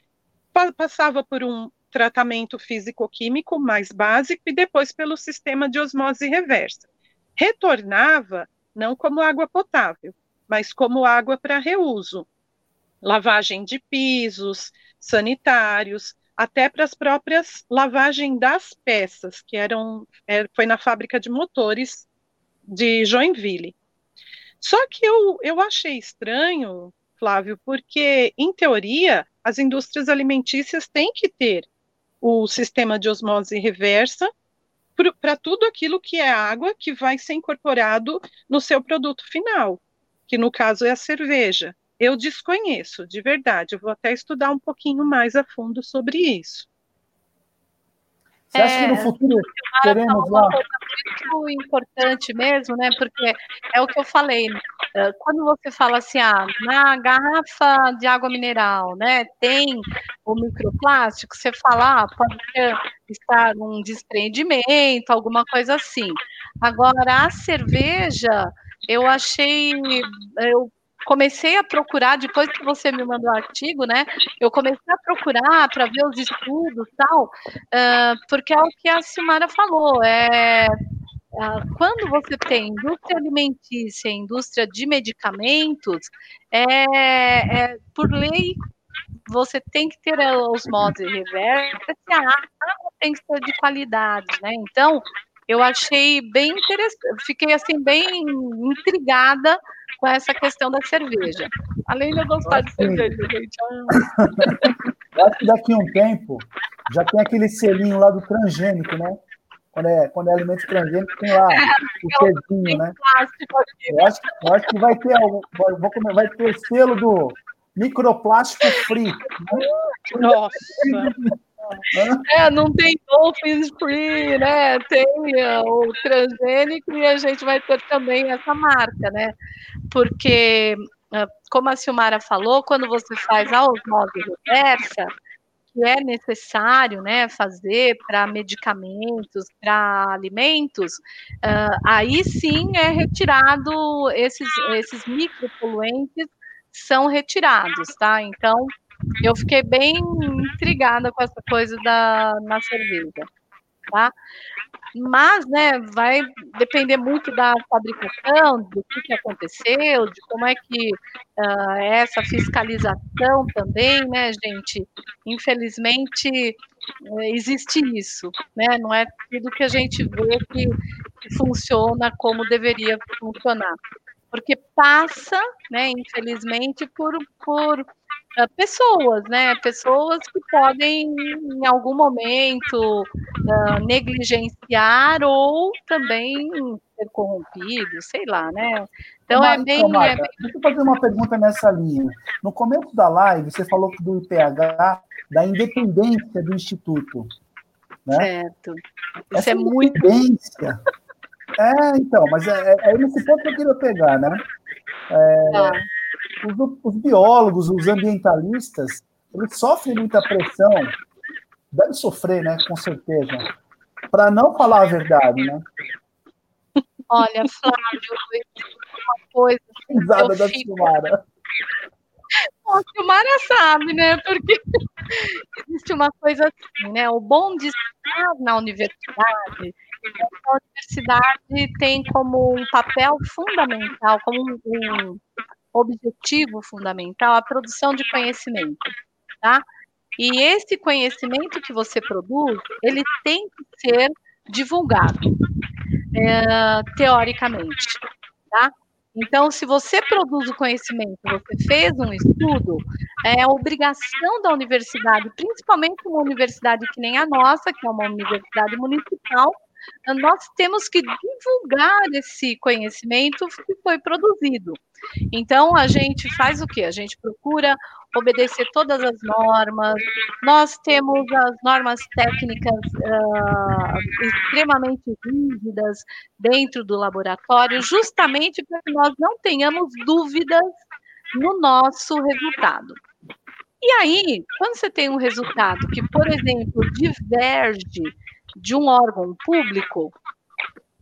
pa passava por um tratamento físico-químico mais básico e depois pelo sistema de osmose reversa. Retornava não como água potável, mas como água para reuso. Lavagem de pisos, sanitários, até para as próprias lavagem das peças, que eram é, foi na fábrica de motores de Joinville. Só que eu, eu achei estranho, Flávio, porque, em teoria, as indústrias alimentícias têm que ter o sistema de osmose reversa para tudo aquilo que é água que vai ser incorporado no seu produto final, que no caso é a cerveja. eu desconheço, de verdade. Eu vou até estudar um pouquinho mais a fundo sobre isso. Você acha que no é, futuro teremos lá? Muito importante mesmo, né? Porque é o que eu falei. Eh, quando você fala assim, ah, na garrafa de água mineral, né, tem o microplástico, você fala, ah, pode estar um desprendimento, alguma coisa assim. Agora, a cerveja, eu achei, eu comecei a procurar, depois que você me mandou o artigo, né? Eu comecei a procurar para ver os estudos tal, uh, porque é o que a Silmara falou, é quando você tem indústria alimentícia, indústria de medicamentos, é, é por lei você tem que ter os modos reversa, a água tem que ser de qualidade, né? Então, eu achei bem interessante, fiquei assim bem intrigada com essa questão da cerveja. Além de eu gostar de cerveja, gente. Eu acho que daqui a um tempo já tem aquele selinho lá do transgênico, né? Quando é, quando é alimento transgênico, tem lá é, o selinho, né? Eu acho, eu acho que vai ter algum, vou comer, vai ter o selo do microplástico free. Né? Nossa! É, não tem dolphins free, né? Tem uh, o transgênico e a gente vai ter também essa marca, né? Porque, uh, como a Silmara falou, quando você faz a osmose reversa, que é necessário né, fazer para medicamentos, para alimentos, uh, aí sim é retirado esses, esses micropoluentes são retirados, tá? Então, eu fiquei bem intrigada com essa coisa da na cerveja, tá? Mas, né, vai depender muito da fabricação, do que, que aconteceu, de como é que uh, essa fiscalização também, né, gente? Infelizmente, existe isso, né? Não é tudo que a gente vê que, funciona como deveria funcionar. Porque passa, né, infelizmente, por, por pessoas, né? Pessoas que podem, em algum momento, uh, negligenciar ou também ser corrompidos, sei lá, né? Então é bem, é bem, Deixa eu fazer uma pergunta nessa linha. No começo da live, você falou do IPH, da independência do Instituto. Né? Certo. Isso Essa é muito. É, então, mas é, é, é nesse ponto que eu queria pegar, né? É, ah os, os biólogos, os ambientalistas, eles sofrem muita pressão, deve sofrer, né, com certeza, para não falar a verdade, né? Olha, Flávio, uma coisa. Risada da fico... Silmara. A Silmara sabe, né? Porque existe uma coisa assim, né? O bom de estar na universidade é que a universidade tem como um papel fundamental, como um, um objetivo fundamental a produção de conhecimento, tá? E esse conhecimento que você produz, ele tem que ser divulgado, é, teoricamente, tá? Então, se você produz o conhecimento, você fez um estudo, é obrigação da universidade, principalmente uma universidade que nem a nossa, que é uma universidade municipal, nós temos que divulgar esse conhecimento que foi produzido. Então, a gente faz o quê? A gente procura obedecer todas as normas, nós temos as normas técnicas uh, extremamente rígidas dentro do laboratório, justamente para que nós não tenhamos dúvidas no nosso resultado. E aí, quando você tem um resultado que, por exemplo, diverge de um órgão público,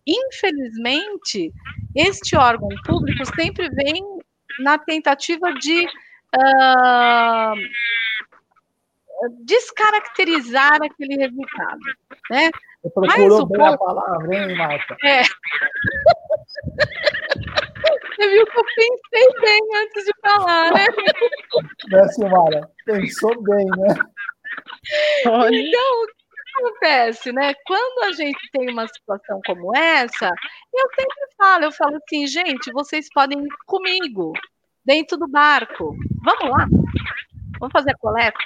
infelizmente, este órgão público sempre vem na tentativa de uh, descaracterizar aquele resultado, né? Mas o bem ponto... a palavra, hein, Marta? É. Você viu que eu pensei bem antes de falar, né? Né, Silmara? Pensou bem, né? Então, acontece, né? Quando a gente tem uma situação como essa, eu sempre falo, eu falo assim, gente, vocês podem ir comigo dentro do barco. Vamos lá. Vamos fazer a coleta.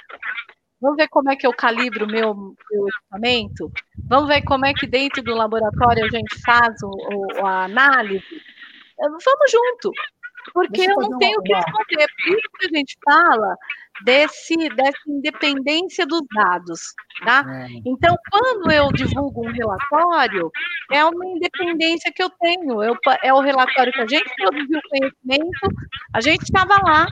Vamos ver como é que eu calibro o meu, meu equipamento. Vamos ver como é que dentro do laboratório a gente faz o, o, a análise. Vamos junto. porque eu não tenho o que esconder. Por isso que a gente fala desse, dessa independência dos dados, tá? É. Então, quando eu divulgo um relatório, é uma independência que eu tenho. Eu, é o relatório que a gente produziu conhecimento, a gente estava lá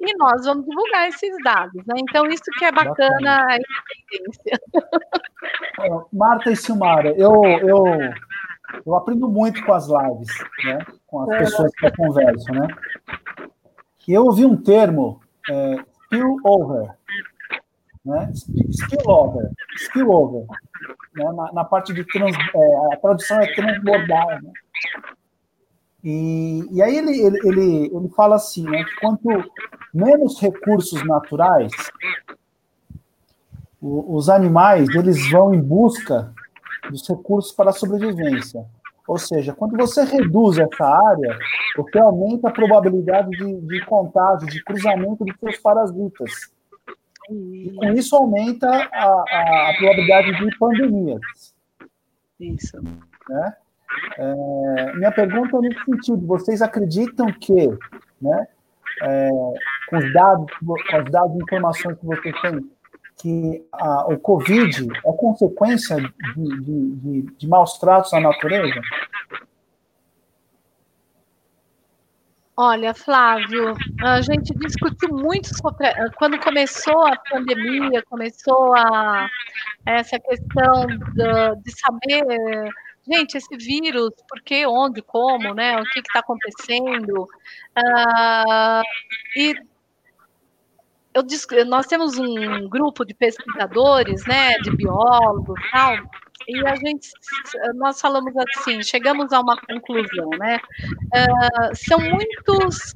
e nós vamos divulgar esses dados, né? Então, isso que é bacana, bacana. a independência. É, Marta e Silmara, eu, eu, eu aprendo muito com as lives, né? Com as é. pessoas que eu converso, né? E eu ouvi um termo é, spillover, né? Spillover, spillover, né? na, na parte de trans, é, a tradução é transbordar, né? E, e aí ele, ele, ele, ele fala assim, né, que quanto menos recursos naturais, o, os animais eles vão em busca dos recursos para a sobrevivência. Ou seja, quando você reduz essa área, você aumenta a probabilidade de, de contágio, de cruzamento dos seus parasitas. E com isso aumenta a, a, a probabilidade de pandemias. Isso. Né? É, minha pergunta é nesse sentido: vocês acreditam que, né, é, com os dados, com os dados e informações que vocês têm, que a, o Covid é consequência de, de, de, de maus tratos à natureza? Olha, Flávio, a gente discutiu muito sobre quando começou a pandemia, começou a essa questão de, de saber, gente, esse vírus, por que, onde, como, né? O que está acontecendo? Uh, e eu, nós temos um grupo de pesquisadores, né, de biólogos, tal, e a gente, nós falamos assim, chegamos a uma conclusão, né? Uh, são muitos,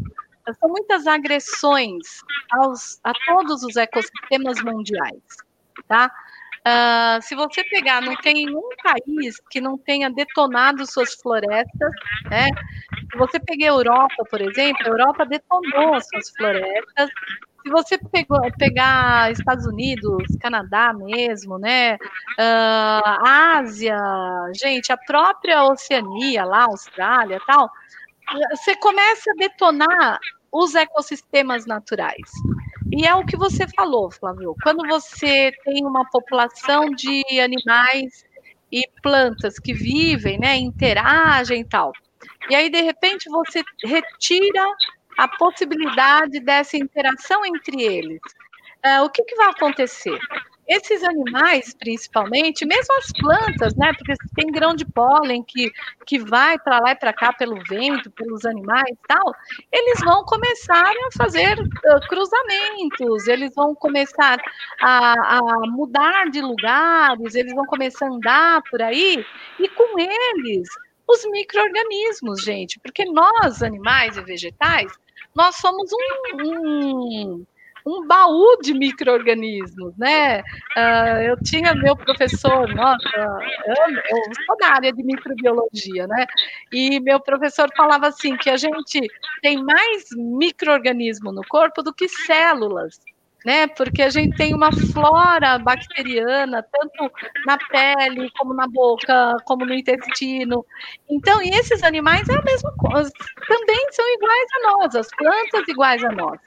são muitas agressões aos, a todos os ecossistemas mundiais, tá? Uh, se você pegar, não tem um país que não tenha detonado suas florestas, né? Se você pegar a Europa, por exemplo, a Europa detonou as suas florestas, se você pegou, pegar Estados Unidos, Canadá mesmo, né? Uh, Ásia, gente, a própria Oceania, lá, Austrália tal, você começa a detonar os ecossistemas naturais. E é o que você falou, Flávio. Quando você tem uma população de animais e plantas que vivem, né, interagem e tal, e aí de repente você retira a possibilidade dessa interação entre eles. Uh, o que, que vai acontecer? Esses animais, principalmente, mesmo as plantas, né? Porque tem grão de pólen que, que vai para lá e para cá pelo vento, pelos animais e tal, eles vão começar a fazer uh, cruzamentos, eles vão começar a, a mudar de lugares, eles vão começar a andar por aí, e com eles os micro-organismos, gente, porque nós, animais e vegetais, nós somos um, um, um baú de micro-organismos, né? Uh, eu tinha meu professor, nossa, eu, eu sou da área de microbiologia, né? E meu professor falava assim que a gente tem mais micro-organismo no corpo do que células né? Porque a gente tem uma flora bacteriana, tanto na pele, como na boca, como no intestino. Então, e esses animais é a mesma coisa, também são iguais a nós, as plantas iguais a nós.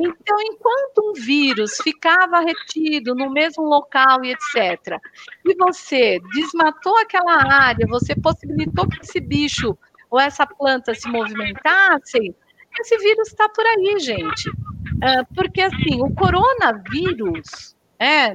Então, enquanto um vírus ficava retido no mesmo local e etc., e você desmatou aquela área, você possibilitou que esse bicho ou essa planta se movimentassem, esse vírus está por aí, gente. Uh, porque, assim, o coronavírus, é,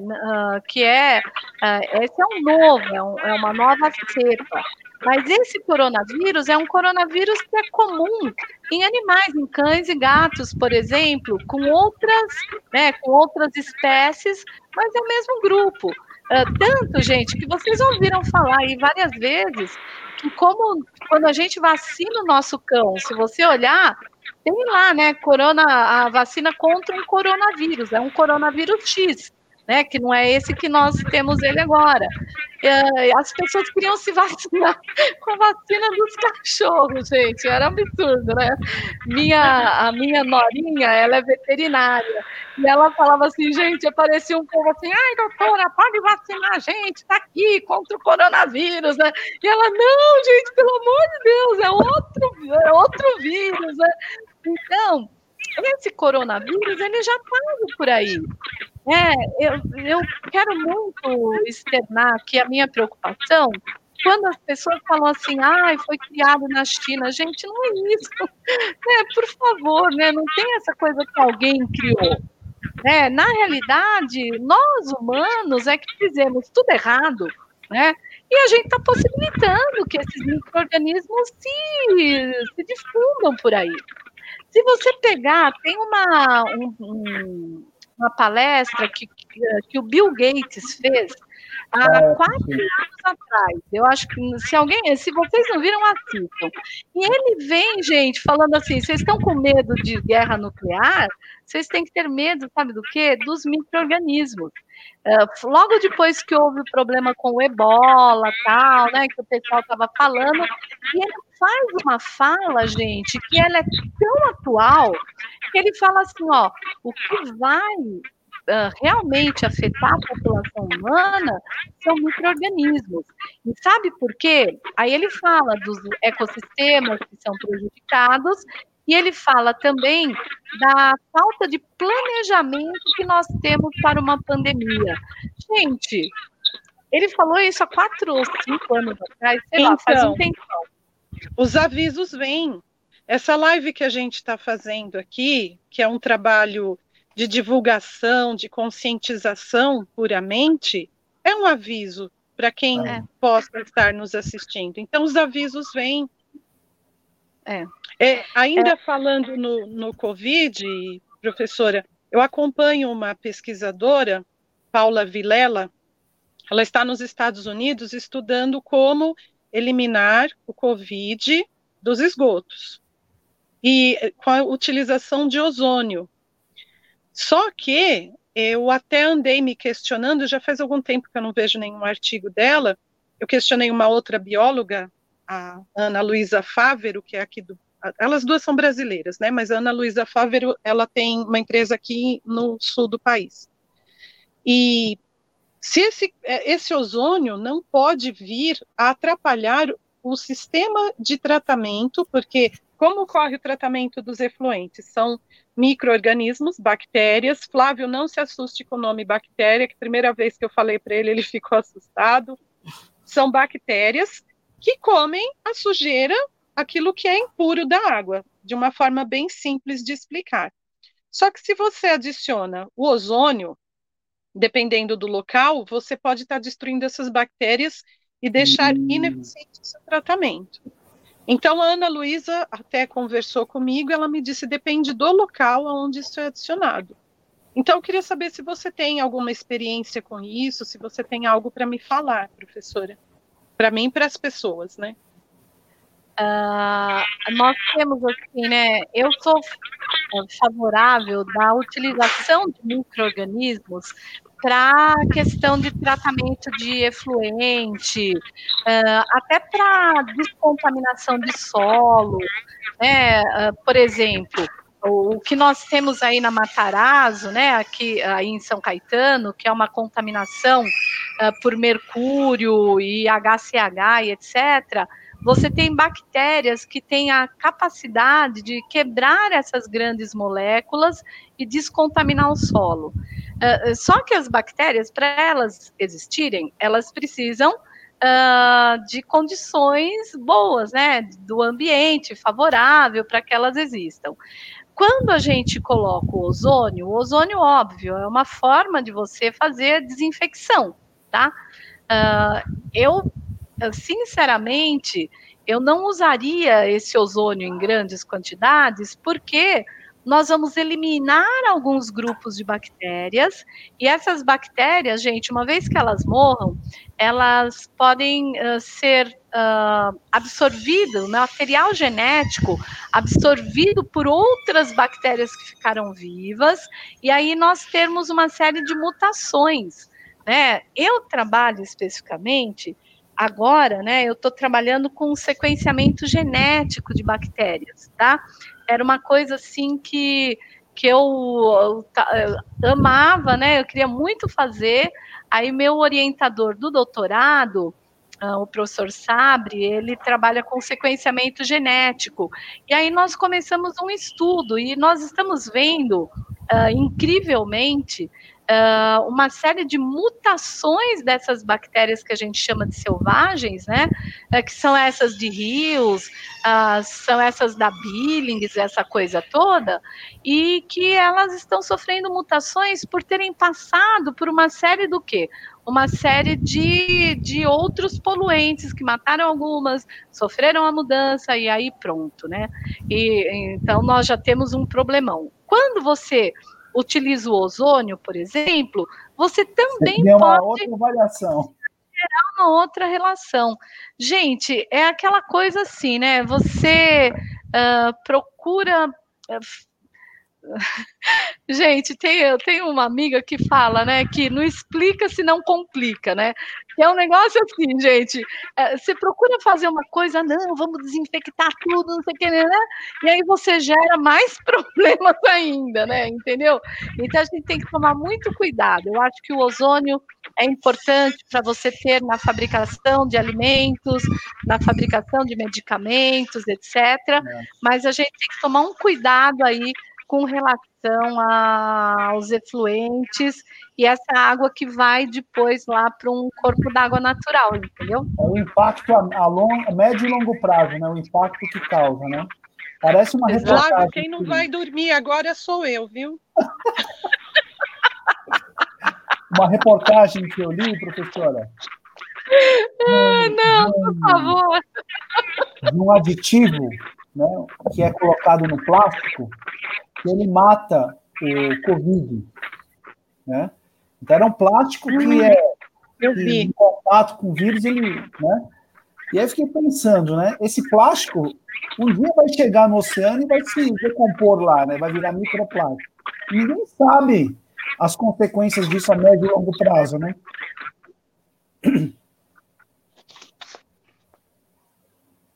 que é, uh, esse é um novo, é, um, é, uma nova cepa, mas esse coronavírus é um coronavírus que é comum em animais, em cães e gatos, por exemplo, com outras, né, com outras espécies, mas é o mesmo grupo. tanto, gente, que vocês ouviram falar aí várias vezes que como quando a gente vacina o nosso cão, se você olhar, tem lá, né, corona, a vacina contra um coronavírus, é um coronavírus X, né, que não é esse que nós temos ele agora. É, as pessoas queriam se vacinar com a vacina dos cachorros, gente, era absurdo, né? Minha, a minha norinha, ela é veterinária, e ela falava assim, gente, aparecia um povo assim, ai, doutora, pode vacinar a gente, tá aqui, contra o coronavírus, né? E ela, não, gente, pelo amor de Deus, é outro, é outro vírus, né? Então, esse coronavírus, ele já estava por aí. É, eu, eu quero muito externar aqui a minha preocupação quando as pessoas falam assim, ah, foi criado na China, gente, não é isso. É, por favor, né? Não tem essa coisa que alguém criou. É, na realidade, nós humanos é que fizemos tudo errado, né? E a gente está possibilitando que esses micro-organismos se, se difundam por aí. Se você pegar, tem uma, um, uma palestra que, que o Bill Gates fez há é, quatro anos atrás. Eu acho que se alguém, se vocês não viram, assistam. E ele vem, gente, falando assim: vocês estão com medo de guerra nuclear? Vocês têm que ter medo, sabe do quê? Dos micro-organismos. Uh, logo depois que houve o problema com o ebola, tal, né, que o pessoal estava falando, e ele faz uma fala, gente, que ela é tão atual, que ele fala assim, ó, o que vai uh, realmente afetar a população humana são micro-organismos. E sabe por quê? Aí ele fala dos ecossistemas que são prejudicados e ele fala também da falta de planejamento que nós temos para uma pandemia. Gente, ele falou isso há quatro ou cinco anos atrás, sei então, lá, faz um então, tempão. Os avisos vêm. Essa live que a gente está fazendo aqui, que é um trabalho de divulgação, de conscientização puramente, é um aviso para quem é. possa estar nos assistindo. Então, os avisos vêm. É. é ainda é. falando no, no Covid, professora, eu acompanho uma pesquisadora, Paula Vilela, ela está nos Estados Unidos estudando como eliminar o Covid dos esgotos e com a utilização de ozônio. Só que eu até andei me questionando, já faz algum tempo que eu não vejo nenhum artigo dela. Eu questionei uma outra bióloga, a Ana Luísa Fávero, que é aqui do. Elas duas são brasileiras, né? Mas a Ana Luísa Fávero, ela tem uma empresa aqui no sul do país. E se esse, é, esse ozônio não pode vir a atrapalhar o sistema de tratamento, porque como ocorre o tratamento dos efluentes? São micro-organismos, bactérias. Flávio, não se assuste com o nome bactéria, que a primeira vez que eu falei para ele, ele ficou assustado. São bactérias que comem a sujeira, aquilo que é impuro da água, de uma forma bem simples de explicar. Só que se você adiciona o ozônio, dependendo do local, você pode estar destruindo essas bactérias e deixar hum. ineficiente o seu tratamento. Então, a Ana Luísa até conversou comigo, ela me disse, depende do local onde isso é adicionado. Então, eu queria saber se você tem alguma experiência com isso, se você tem algo para me falar, professora. Para mim e para as pessoas, né? Uh, nós temos assim, né? Eu sou favorável da utilização de micro-organismos para questão de tratamento de efluente, uh, até para descontaminação de solo, né? Uh, por exemplo, o que nós temos aí na Matarazzo, né, aqui aí em São Caetano, que é uma contaminação uh, por mercúrio e HCH e etc., você tem bactérias que têm a capacidade de quebrar essas grandes moléculas e descontaminar o solo. Uh, só que as bactérias, para elas existirem, elas precisam uh, de condições boas, né, do ambiente favorável para que elas existam. Quando a gente coloca o ozônio, o ozônio, óbvio, é uma forma de você fazer desinfecção, tá? Uh, eu sinceramente, eu não usaria esse ozônio em grandes quantidades, porque nós vamos eliminar alguns grupos de bactérias, e essas bactérias, gente, uma vez que elas morram, elas podem uh, ser uh, absorvidas, o material genético absorvido por outras bactérias que ficaram vivas, e aí nós termos uma série de mutações. Né? Eu trabalho especificamente agora, né, eu estou trabalhando com sequenciamento genético de bactérias, tá? Era uma coisa assim que, que eu, eu, eu amava, né? Eu queria muito fazer. Aí meu orientador do doutorado, uh, o professor Sabre, ele trabalha com sequenciamento genético. E aí nós começamos um estudo e nós estamos vendo, uh, incrivelmente, uh, uma série de mutações dessas bactérias que a gente chama de selvagens, né? Uh, que são essas de rios, uh, são essas da Billings, essa coisa toda, e que elas estão sofrendo mutações por terem passado por uma série do quê? Uma série de, de outros poluentes que mataram algumas, sofreram a mudança e aí pronto, né? E então nós já temos um problemão. Quando você utiliza o ozônio, por exemplo, você também Tem uma pode outra variação. gerar uma outra relação. Gente, é aquela coisa assim, né? Você uh, procura. Gente, tem, eu tenho uma amiga que fala, né, que não explica se não complica, né? É um negócio assim, gente. É, você procura fazer uma coisa, não, vamos desinfectar tudo, não sei o que, né? E aí você gera mais problemas ainda, né? Entendeu? Então a gente tem que tomar muito cuidado. Eu acho que o ozônio é importante para você ter na fabricação de alimentos, na fabricação de medicamentos, etc. É. Mas a gente tem que tomar um cuidado aí com relação aos efluentes e essa água que vai depois lá para um corpo d'água natural, entendeu? É o impacto a, a, long, a médio e longo prazo, né? O impacto que causa, né? Parece uma reportagem. Claro, quem não vai dormir agora sou eu, viu? uma reportagem que eu li, professora. Ah, não, por favor. De um aditivo né, que é colocado no plástico que ele mata o Covid. Né? Então, era um plástico que é eu vi. em contato com o vírus, ele. Né? E aí eu fiquei pensando, né? Esse plástico um dia vai chegar no oceano e vai se decompor lá, né? Vai virar microplástico. Ninguém sabe as consequências disso a médio e longo prazo, né?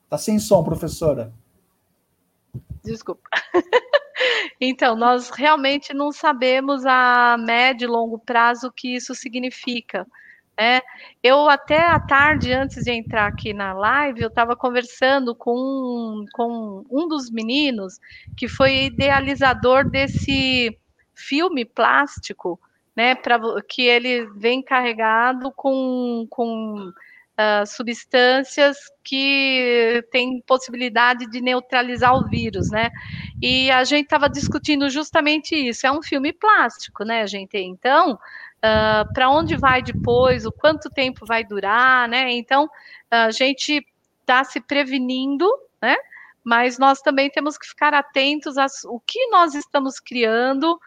Tá sem som, professora. Desculpa. Então, nós realmente não sabemos a médio e longo prazo o que isso significa. Né? Eu até à tarde, antes de entrar aqui na live, eu estava conversando com, com um dos meninos que foi idealizador desse filme plástico, né? Pra, que ele vem carregado com, com uh, substâncias que têm possibilidade de neutralizar o vírus, né? E a gente estava discutindo justamente isso. É um filme plástico, né, gente? Então, uh, ah, para onde vai depois? O quanto tempo vai durar, né? Então, a gente está se prevenindo, né? Mas nós também temos que ficar atentos ao que nós estamos criando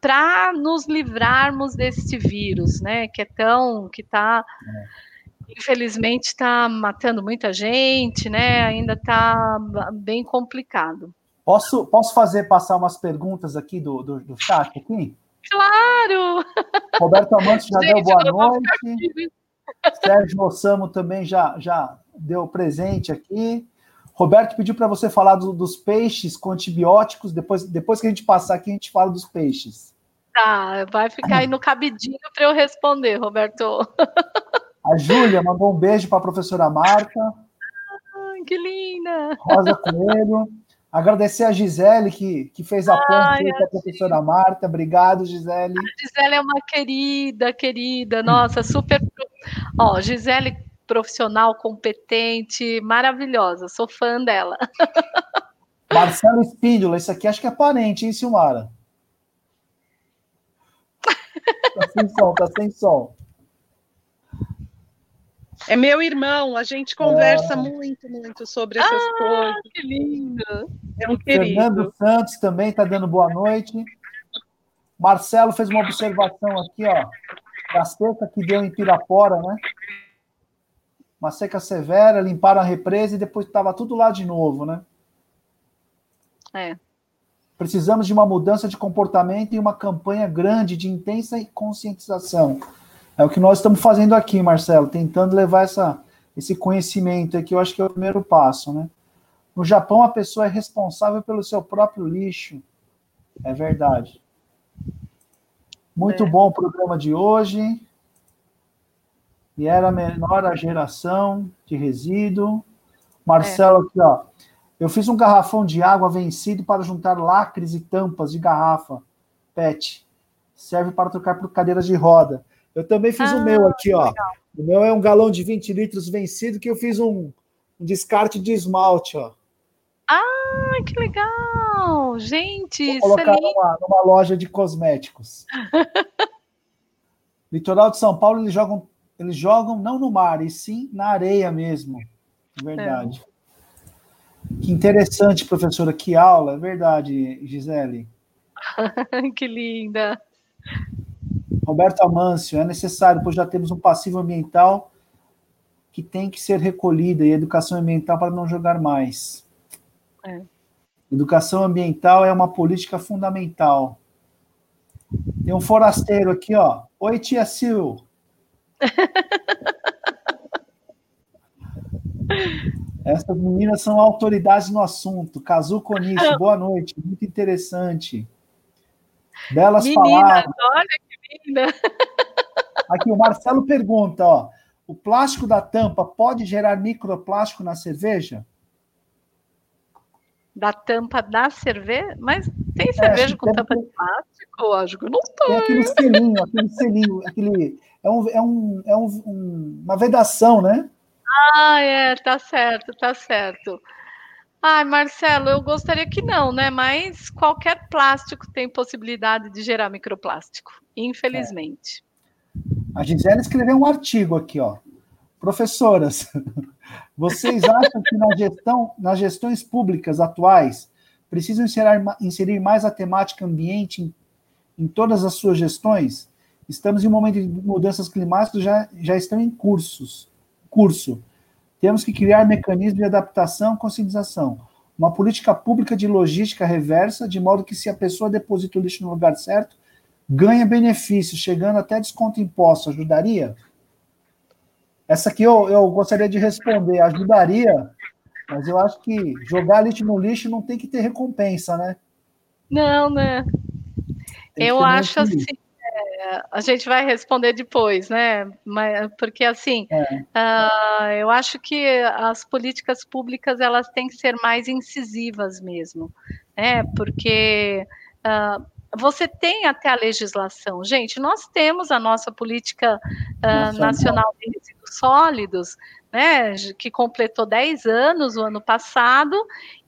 para nos livrarmos desse vírus, né? Que é tão, que está é infelizmente está matando muita gente, né? Ainda está bem complicado. Posso, posso fazer passar umas perguntas aqui do, do, do chat aqui? Claro! Roberto Amante já gente, deu boa noite. Sérgio Ossamo também já, já deu presente aqui. Roberto pediu para você falar do, dos peixes com antibióticos. Depois, depois que a gente passar aqui, a gente fala dos peixes. Tá, vai ficar aí no cabidinho para eu responder, Roberto. A Júlia mandou um beijo para a professora Marta. Ai, que linda! Rosa Coelho. Agradecer a Gisele, que, que fez a ponte com a professora Marta. Obrigado, Gisele. A Gisele é uma querida, querida. Nossa, super. Ó, Gisele, profissional, competente, maravilhosa. Sou fã dela. Marcelo Espíndola, isso aqui acho que é parente, hein, Silmara? Tá sem som, tá sem som. É meu irmão, a gente conversa é. muito, muito sobre essas ah, coisas. Que lindo! É um querido. Fernando Santos também está dando boa noite. Marcelo fez uma observação aqui, ó, da seca que deu em Pirapora, né? Uma seca severa, limparam a represa e depois estava tudo lá de novo, né? É. Precisamos de uma mudança de comportamento e uma campanha grande de intensa conscientização é o que nós estamos fazendo aqui, Marcelo, tentando levar essa, esse conhecimento aqui, eu acho que é o primeiro passo, né? No Japão, a pessoa é responsável pelo seu próprio lixo. É verdade. Muito é. bom o programa de hoje. e era menor a geração de resíduo. Marcelo, é. aqui, ó. Eu fiz um garrafão de água vencido para juntar lacres e tampas de garrafa PET. Serve para trocar por cadeiras de roda. Eu também fiz ah, o meu aqui, ó. Legal. O meu é um galão de 20 litros vencido que eu fiz um, um descarte de esmalte, ó. Ah, que legal! Gente, Vou colocar numa, numa, loja de cosméticos. Litoral de São Paulo, eles jogam, eles jogam não no mar, e sim na areia mesmo. É verdade. É. Que interessante, professora, que aula, é verdade, Gisele. que linda. Roberto Amâncio, é necessário, pois já temos um passivo ambiental que tem que ser recolhida e educação ambiental para não jogar mais. É. Educação ambiental é uma política fundamental. Tem um forasteiro aqui, ó. Oi, tia Sil. Essas meninas são autoridades no assunto. Kazu Konishi, boa noite. Muito interessante. Belas Menina, palavras. olha que linda. Aqui, o Marcelo pergunta, ó. O plástico da tampa pode gerar microplástico na cerveja? Da tampa da cerveja? Mas tem é, cerveja com tampa de plástico? Lógico, não tem. Tem aquele selinho, aquele selinho, aquele. É, um, é, um, é um, uma vedação, né? Ah, é, tá certo, tá certo. Ai, Marcelo, eu gostaria que não, né? Mas qualquer plástico tem possibilidade de gerar microplástico, infelizmente. É. A Gisele escreveu um artigo aqui, ó. Professoras, vocês acham que na gestão, nas gestões públicas atuais precisam inserir, inserir mais a temática ambiente em, em, todas as suas gestões? Estamos em um momento de mudanças climáticas já já estão em cursos, curso. Temos que criar mecanismos de adaptação e conscientização. Uma política pública de logística reversa, de modo que se a pessoa deposita o lixo no lugar certo, ganha benefícios, chegando até desconto imposto. Ajudaria? Essa aqui eu, eu gostaria de responder. Ajudaria, mas eu acho que jogar lixo no lixo não tem que ter recompensa, né? Não, né? Eu acho assim a gente vai responder depois, né? Mas, porque assim, é. uh, eu acho que as políticas públicas elas têm que ser mais incisivas mesmo, né? Porque uh, você tem até a legislação, gente. Nós temos a nossa política uh, nacional de resíduos sólidos, né, que completou 10 anos o ano passado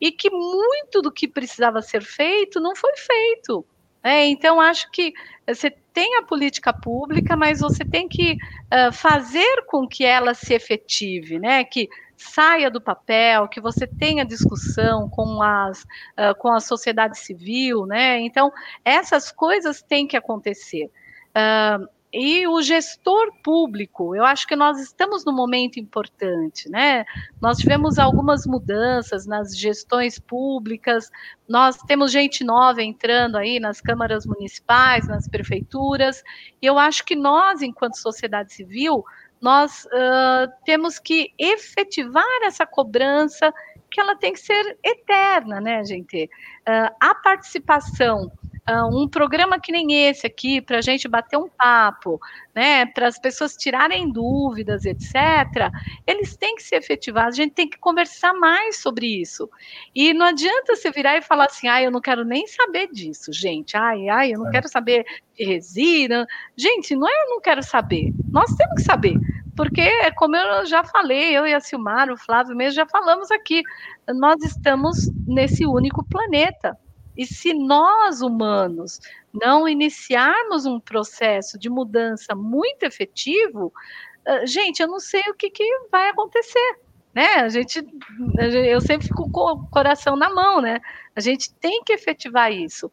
e que muito do que precisava ser feito não foi feito. Né? Então, acho que você tem a política pública, mas você tem que uh, fazer com que ela se efetive, né? Que saia do papel, que você tenha discussão com, as, uh, com a sociedade civil, né? Então, essas coisas têm que acontecer. Uh, e o gestor público, eu acho que nós estamos num momento importante, né? Nós tivemos algumas mudanças nas gestões públicas, nós temos gente nova entrando aí nas câmaras municipais, nas prefeituras, e eu acho que nós, enquanto sociedade civil, nós uh, temos que efetivar essa cobrança, que ela tem que ser eterna, né, gente? Uh, a participação uh, um programa que nem esse aqui, para a gente bater um papo, né, para as pessoas tirarem dúvidas, etc., eles têm que ser efetivados, a gente tem que conversar mais sobre isso. E não adianta você virar e falar assim, ah, eu não quero nem saber disso, gente, ai, ai, eu não é. quero saber de resina. Gente, não é eu não quero saber, nós temos que saber, porque, como eu já falei, eu e a Silmar, o Flávio mesmo já falamos aqui, nós estamos nesse único planeta. E se nós, humanos, não iniciarmos um processo de mudança muito efetivo, ah, gente, eu não sei o que, que vai acontecer. Né? A gente, eu sempre fico com o coração na mão, né? A gente tem que efetivar isso.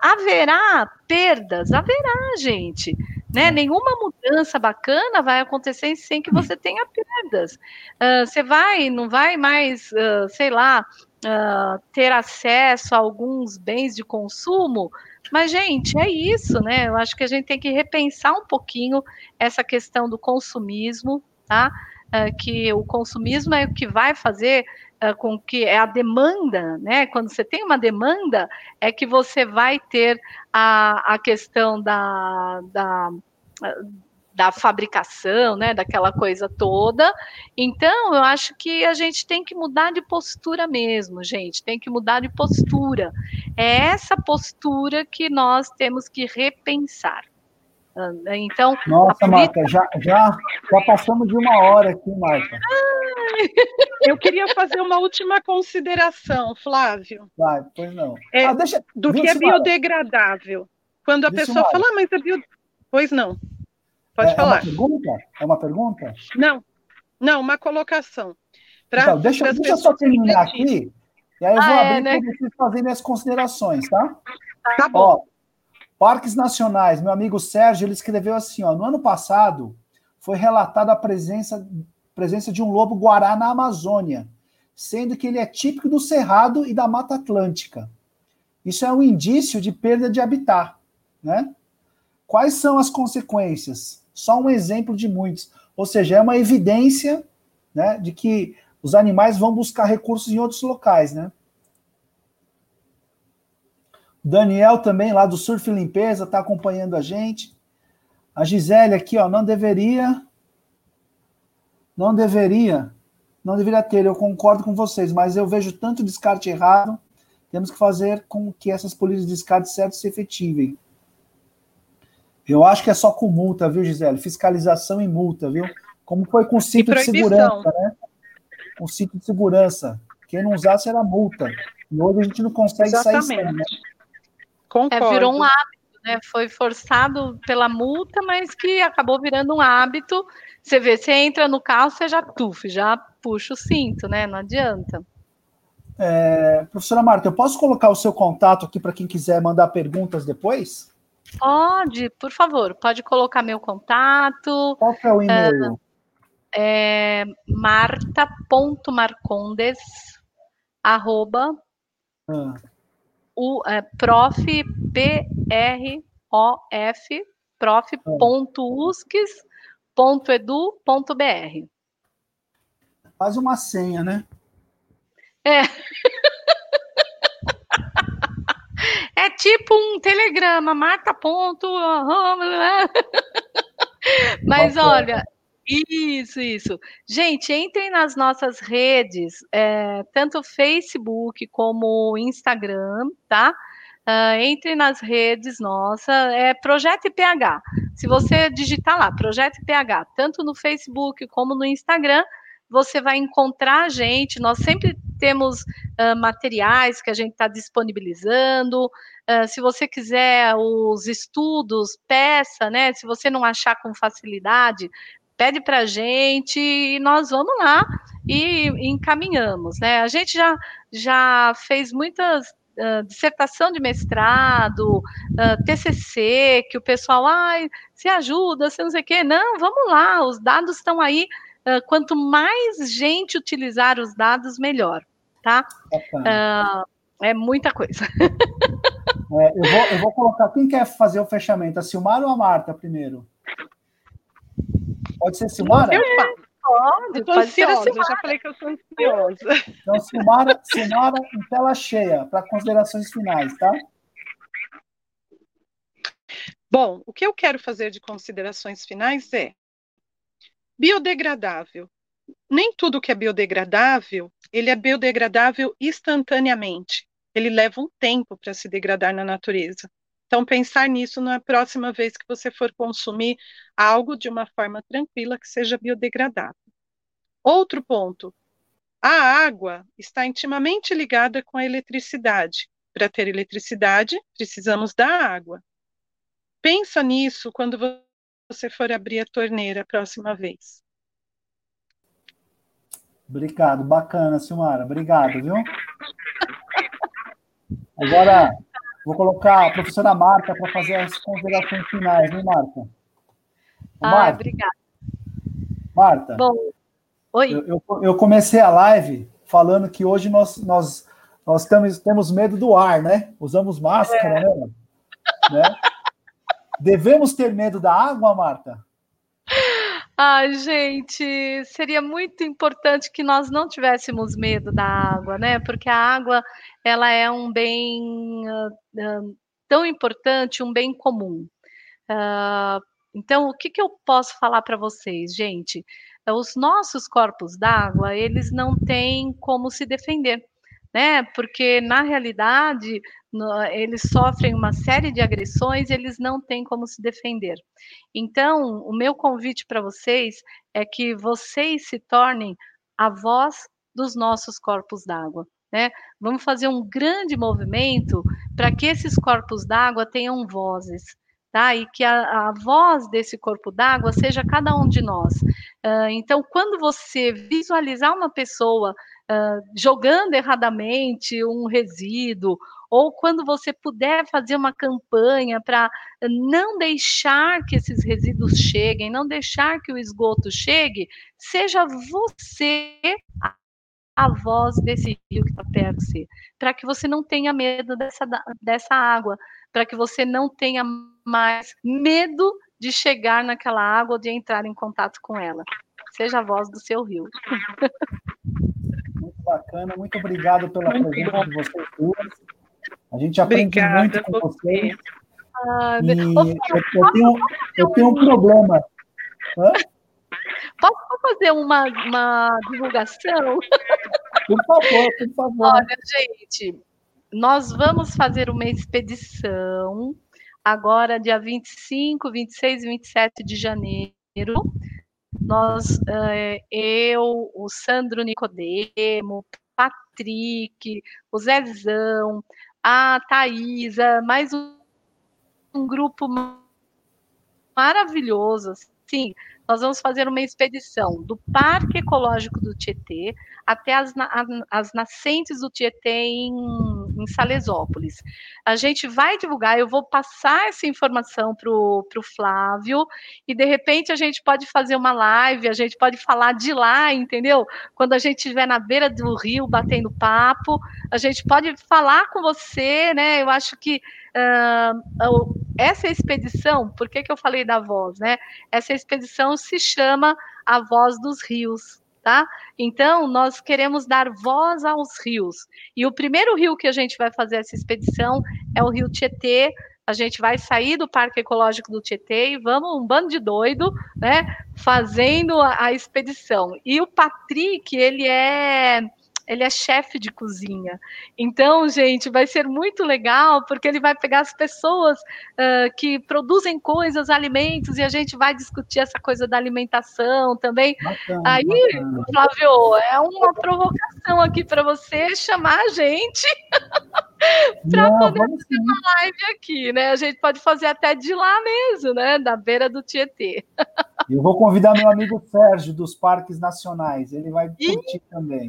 Haverá perdas, haverá, gente. Né? Nenhuma mudança bacana vai acontecer sem que você tenha perdas. Uh, você vai, não vai mais, uh, sei lá, uh, ter acesso a alguns bens de consumo. Mas, gente, é isso, né? Eu acho que a gente tem que repensar um pouquinho essa questão do consumismo, tá? Uh, que o consumismo é o que vai fazer uh, com que é a demanda, né? Quando você tem uma demanda, é que você vai ter a, a questão da, da da fabricação, né, daquela coisa toda. Então, eu acho que a gente tem que mudar de postura mesmo, gente, tem que mudar de postura. É essa postura que nós temos que repensar. Então, Nossa, política... Marta, já, já, já passamos de uma hora aqui, Marta. Eu queria fazer uma última consideração, Flávio. Vai, pois não. É, ah, deixa, do que é biodegradável. Quando a pessoa fala, ah, mas é bio... Pois não. Pode é, falar. É uma pergunta? É uma pergunta? Não, não, uma colocação. Pra, então, deixa, deixa eu só terminar aqui, e aí eu vou ah, é, abrir é, né? para vocês fazerem as considerações, tá? Tá bom. Ó, parques nacionais, meu amigo Sérgio, ele escreveu assim, ó, no ano passado foi relatada a presença, presença de um lobo guará na Amazônia, sendo que ele é típico do Cerrado e da Mata Atlântica. Isso é um indício de perda de habitat, né? Quais são as consequências? Só um exemplo de muitos. Ou seja, é uma evidência né, de que os animais vão buscar recursos em outros locais, né? Daniel também, lá do Surf Limpeza, está acompanhando a gente. A Gisele aqui, ó, não deveria. Não deveria. Não deveria ter, eu concordo com vocês, mas eu vejo tanto descarte errado. Temos que fazer com que essas políticas de descarte certo se efetivem. Eu acho que é só com multa, viu, Gisele? Fiscalização e multa, viu? Como foi com o cinto de segurança, né? Com o cinto de segurança. Quem não usasse era multa. E hoje a gente não consegue Exatamente. sair sem, né? Concordo. É, virou um hábito, né? Foi forçado pela multa, mas que acabou virando um hábito. Você vê, você entra no carro, você já tufa, já puxa o cinto, né? Não adianta. É, professora Marta, eu posso colocar o seu contato aqui para quem quiser mandar perguntas depois? Pode, por favor, pode colocar meu contato. Qual é o e-mail? Uh, é marta.marcondes, arroba, uh. o, é, prof, P-R-O-F, prof.usques.edu.br. Faz uma senha, né? É. É tipo um telegrama, marca ponto. Mas olha, isso, isso. Gente, entrem nas nossas redes, é, tanto Facebook como Instagram, tá? Uh, entre nas redes nossa, é Projeto IPH. Se você digitar lá, Projeto IPH, tanto no Facebook como no Instagram, você vai encontrar a gente. Nós sempre temos uh, materiais que a gente está disponibilizando. Uh, se você quiser os estudos, peça, né? Se você não achar com facilidade, pede para a gente e nós vamos lá e encaminhamos, né? A gente já, já fez muitas uh, dissertação de mestrado, uh, TCC, que o pessoal, ai, se ajuda, se não sei o quê. Não, vamos lá, os dados estão aí uh, quanto mais gente utilizar os dados, melhor, tá? É muita coisa. É, eu, vou, eu vou colocar. Quem quer fazer o fechamento? A Silmara ou a Marta primeiro? Pode ser Silmara? Eu faço. Pode, pode ansiosa, ser eu já falei que eu sou ansiosa. Então, Silmara, Silmara em tela cheia, para considerações finais, tá? Bom, o que eu quero fazer de considerações finais é Biodegradável. Nem tudo que é biodegradável, ele é biodegradável instantaneamente. Ele leva um tempo para se degradar na natureza. Então, pensar nisso na próxima vez que você for consumir algo de uma forma tranquila que seja biodegradável. Outro ponto: a água está intimamente ligada com a eletricidade. Para ter eletricidade, precisamos da água. Pensa nisso quando você for abrir a torneira a próxima vez. Obrigado, bacana, Silmara. Obrigado, viu? Agora, vou colocar a professora Marta para fazer as considerações finais, viu, Marta? Ah, Marta, obrigada. Marta. Bom, oi. Eu, eu, eu, comecei a live falando que hoje nós, nós, nós temos, temos medo do ar, né? Usamos máscara, é. né? né? Devemos ter medo da água, Marta? Ai, gente, seria muito importante que nós não tivéssemos medo da água, né? Porque a água, ela é um bem uh, tão importante, um bem comum. Uh, Então, o que, que eu posso falar para vocês, gente? Os nossos corpos d'água, eles não têm como se defender, né? Porque, na realidade, eles sofrem uma série de agressões, eles não têm como se defender. Então, o meu convite para vocês é que vocês se tornem a voz dos nossos corpos d'água. Né? Vamos fazer um grande movimento para que esses corpos d'água tenham vozes. Tá? E que a, a voz desse corpo d'água seja cada um de nós. Uh, então, quando você visualizar uma pessoa uh, jogando erradamente um resíduo, ou quando você puder fazer uma campanha para não deixar que esses resíduos cheguem, não deixar que o esgoto chegue, seja você a voz desse rio que está perto de você, para que você não tenha medo dessa, dessa água, para que você não tenha mais medo de chegar naquela água ou de entrar em contato com ela. Seja a voz do seu rio. Muito bacana, muito obrigado pela muito presença bom. de vocês duas. A gente aprende Obrigada, muito com vocês. Ah, e eu, eu, tenho, eu tenho um problema. Hã? Posso fazer uma, uma divulgação? Por favor, por favor. Olha, gente, nós vamos fazer uma expedição agora, dia 25, 26 e 27 de janeiro. Nós, eh, eu, o Sandro Nicodemo, Patrick, o Zezão, a Thaisa, mais um, grupo maravilhoso, assim, nós vamos fazer uma expedição do Parque Ecológico do Tietê até as, as nascentes do Tietê em, em Salesópolis. A gente vai divulgar, eu vou passar essa informação para o Flávio, e de repente a gente pode fazer uma live, a gente pode falar de lá, entendeu? Quando a gente estiver na beira do rio batendo papo, a gente pode falar com você, né? Eu acho que uh, essa expedição, por que, que eu falei da voz, né? Essa expedição se chama A Voz dos Rios, tá? Então, nós queremos dar voz aos rios. E o primeiro rio que a gente vai fazer essa expedição é o Rio Tietê. A gente vai sair do Parque Ecológico do Tietê e vamos, um bando de doido, né, fazendo a, a expedição. E o Patrick, ele é ele é chefe de cozinha. Então, gente, vai ser muito legal, porque ele vai pegar as pessoas uh, que produzem coisas, alimentos, e a gente vai discutir essa coisa da alimentação também. Bacana, Aí, bacana. Flávio, é uma provocação aqui para você chamar a gente para poder fazer uma live aqui, né? A gente pode fazer até de lá mesmo, né? Da beira do Tietê. Eu vou convidar meu amigo Sérgio dos Parques Nacionais, ele vai curtir também.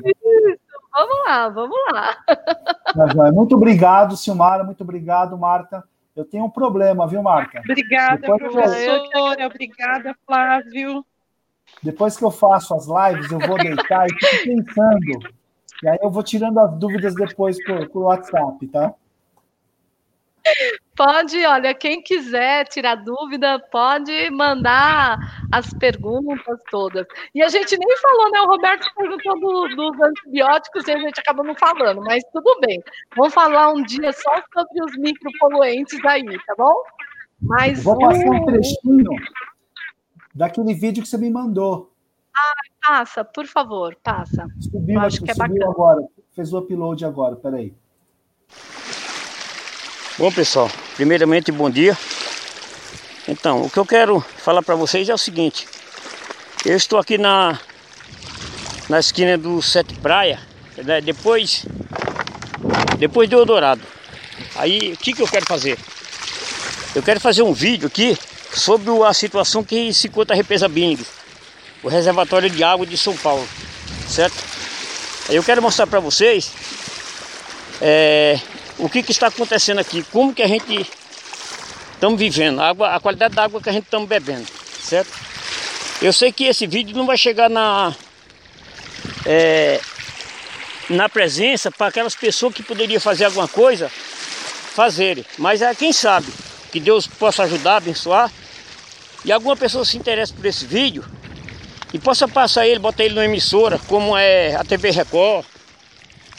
Vamos lá, vamos lá. Muito obrigado, Silmara. Muito obrigado, Marta. Eu tenho um problema, viu, Marta? Obrigada, Depois professora. Eu... Obrigada, Flávio. Depois que eu faço as lives, eu vou deitar e fico pensando. E aí eu vou tirando as dúvidas depois por, por WhatsApp, tá? Pode, olha, quem quiser tirar dúvida, pode mandar as perguntas todas. E a gente nem falou, né? O Roberto perguntou do, dos antibióticos e a gente acabou não falando, mas tudo bem. Vamos falar um dia só sobre os micropoluentes aí, tá bom? Mas Vou passar um trechinho daquele vídeo que você me mandou. Ah, passa, por favor, passa. Subiu, acho que é subiu bacana. agora. Fez o upload agora, peraí. Bom pessoal, primeiramente bom dia. Então, o que eu quero falar para vocês é o seguinte. Eu estou aqui na na esquina do Sete Praia, né, depois depois do Eldorado. Aí, o que que eu quero fazer? Eu quero fazer um vídeo aqui sobre a situação que se encontra a Represa Bing, o reservatório de água de São Paulo, certo? Aí eu quero mostrar para vocês é, o que, que está acontecendo aqui, como que a gente estamos vivendo, a, água, a qualidade da água que a gente estamos bebendo, certo? Eu sei que esse vídeo não vai chegar na é, na presença para aquelas pessoas que poderiam fazer alguma coisa, fazerem, mas é quem sabe que Deus possa ajudar, abençoar e alguma pessoa se interessa por esse vídeo e possa passar ele, botar ele numa emissora como é a TV Record,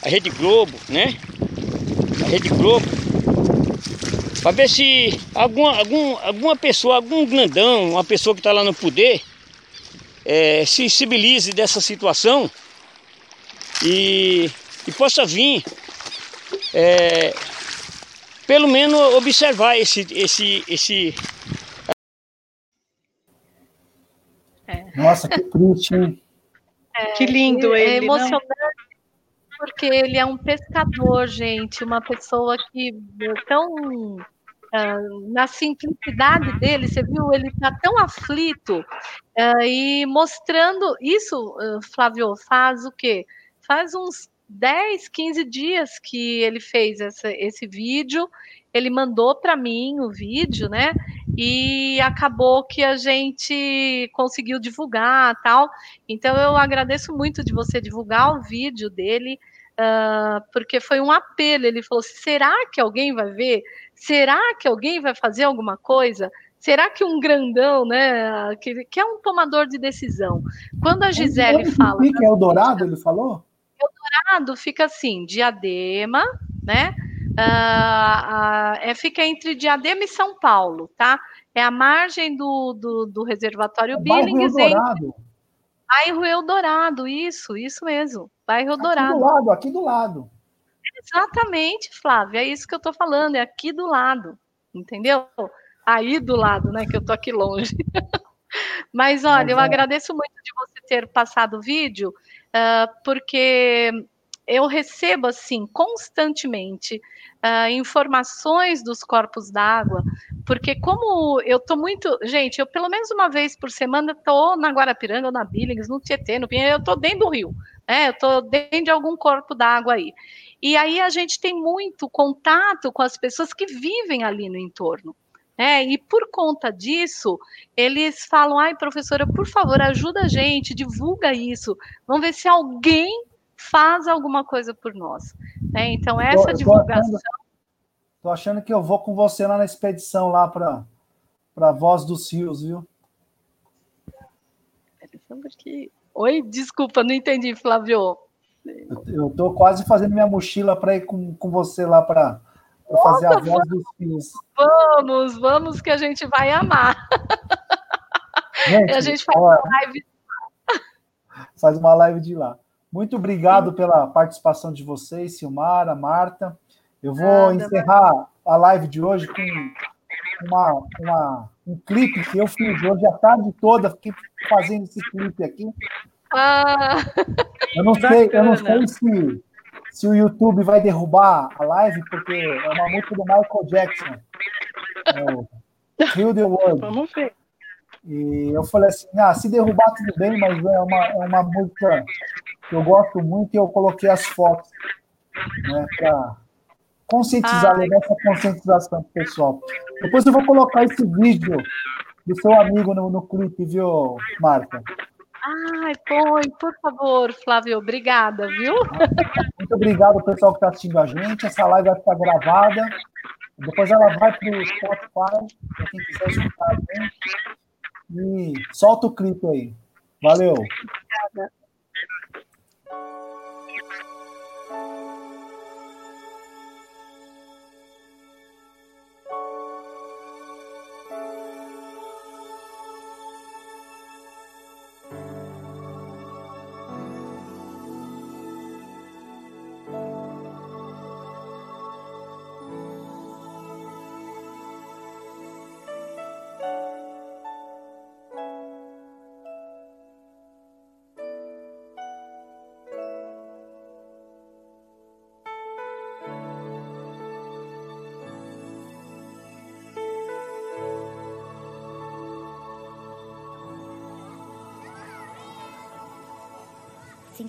a Rede Globo, né? Rede Globo, para ver se alguma, algum, alguma pessoa, algum grandão, uma pessoa que está lá no poder, é, se sensibilize dessa situação e, e possa vir, é, pelo menos observar esse, esse, esse Nossa, que triste, hein? É, que lindo é ele. É emocionante não? Porque ele é um pescador, gente, uma pessoa que é tão uh, na simplicidade dele, você viu, ele está tão aflito uh, e mostrando isso, uh, Flávio, faz o quê? Faz uns 10, 15 dias que ele fez essa, esse vídeo, ele mandou para mim o vídeo, né? E acabou que a gente conseguiu divulgar tal. Então eu agradeço muito de você divulgar o vídeo dele, uh, porque foi um apelo. Ele falou: será que alguém vai ver? Será que alguém vai fazer alguma coisa? Será que um grandão, né, que, que é um tomador de decisão? Quando a Gisele fala. Que é o Dourado, ele falou? Eldorado fica assim, Diadema, né? Uh, é, fica entre Diadema e São Paulo, tá? É a margem do, do, do reservatório é Billings. Bairro Eldorado. Bairro Eldorado, isso, isso mesmo. Bairro Eldorado. Aqui do lado, aqui do lado. Exatamente, Flávia, é isso que eu tô falando, é aqui do lado, entendeu? Aí do lado, né, que eu tô aqui longe. Mas olha, Mas, eu é. agradeço muito de você ter passado o vídeo uh, porque eu recebo assim constantemente uh, informações dos corpos d'água, porque como eu tô muito, gente, eu pelo menos uma vez por semana tô na Guarapiranga, ou na Billings, no Tietê, no Pinheiro, eu tô dentro do rio, né? Eu tô dentro de algum corpo d'água aí. E aí a gente tem muito contato com as pessoas que vivem ali no entorno. É, e por conta disso, eles falam: ai, professora, por favor, ajuda a gente, divulga isso. Vamos ver se alguém faz alguma coisa por nós. É, então, essa tô, divulgação. Estou achando, que eu vou com você lá na expedição lá para a Voz dos Rios, viu? Oi, desculpa, não entendi, Flávio. Eu estou quase fazendo minha mochila para ir com, com você lá para fazer a voz dos filhos. Vamos, vamos que a gente vai amar. Gente, a gente faz uma live. Faz uma live de lá. Muito obrigado pela participação de vocês, Silmara, Marta. Eu vou Nada, encerrar a live de hoje com uma, uma, um clipe que eu fiz hoje a tarde toda, fiquei fazendo esse clipe aqui. Ah, eu não sei, eu não sei se se o YouTube vai derrubar a live, porque é uma música do Michael Jackson. É Kill the World. Vamos ver. E eu falei assim, ah, se derrubar tudo bem, mas é uma, é uma música que eu gosto muito e eu coloquei as fotos né, para conscientizar, levar essa conscientização pro pessoal. Depois eu vou colocar esse vídeo do seu amigo no, no clipe, viu, Marta? Ai, põe, por favor, Flávio, obrigada, viu? Muito obrigado, pessoal que está assistindo a gente. Essa live vai ficar gravada. Depois ela vai para o Spotify, para quem quiser escutar a gente. E solta o clipe aí. Valeu. Obrigada.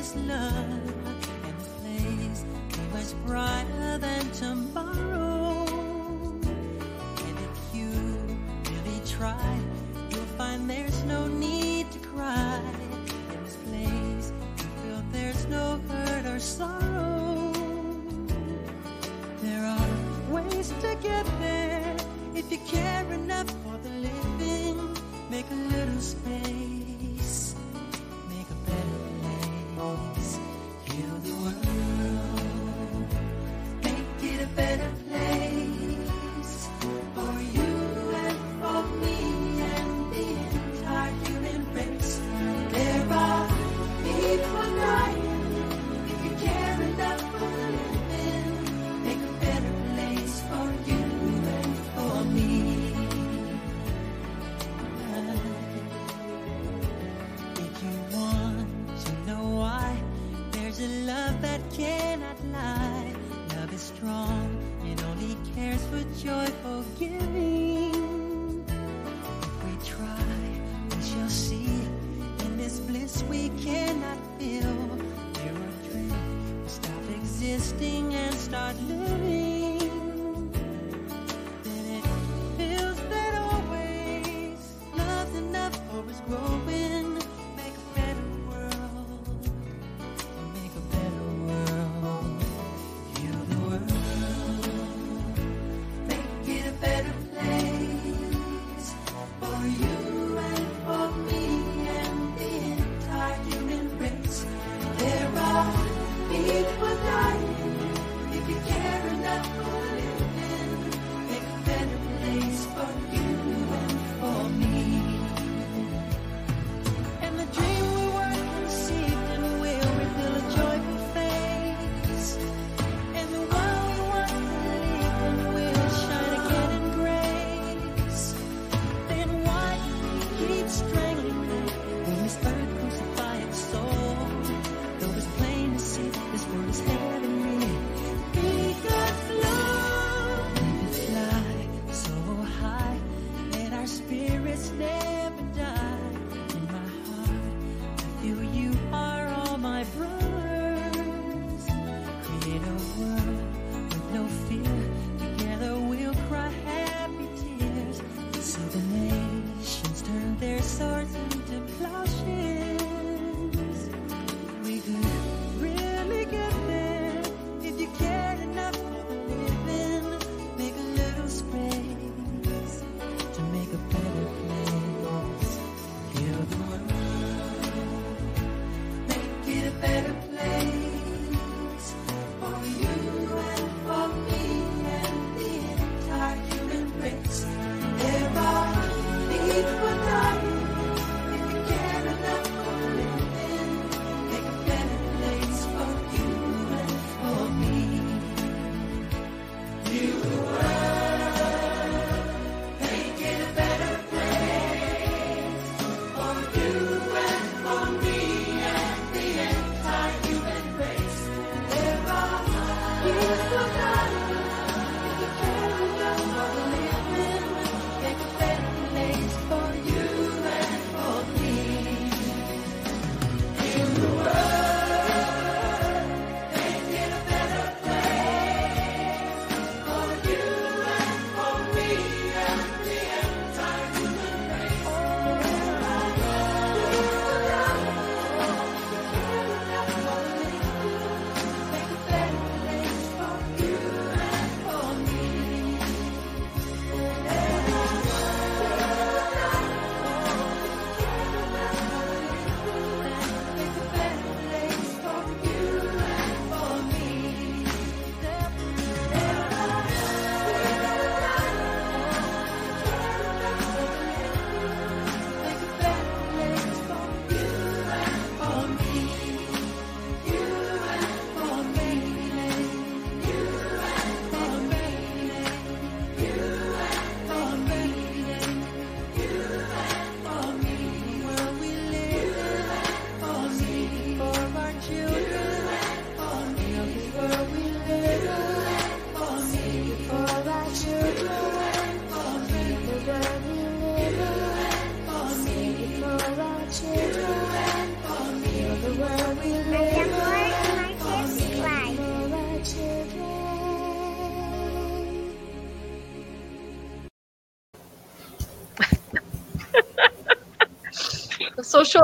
it is love. And the place is much brighter than tomorrow.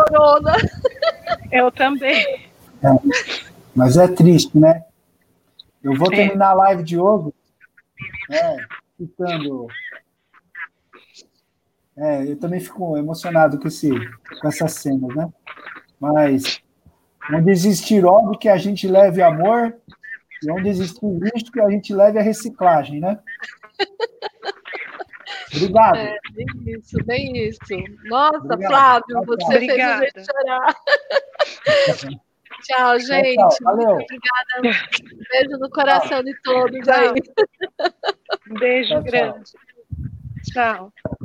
chorona. Eu também. É, mas é triste, né? Eu vou é. terminar a live de hoje né, citando. É, eu também fico emocionado com, esse, com essas cenas, né? Mas onde existir ódio que a gente leve amor, e onde existir lixo é que a gente leve a reciclagem, né? Obrigado. É, nem isso, nem isso. Nossa, Obrigado. Flávio, você Obrigada. fez a gente chorar. Tchau, gente. Tchau, tchau. Muito obrigada. Um beijo no coração tchau. de todos aí. Um beijo grande. Tchau. tchau.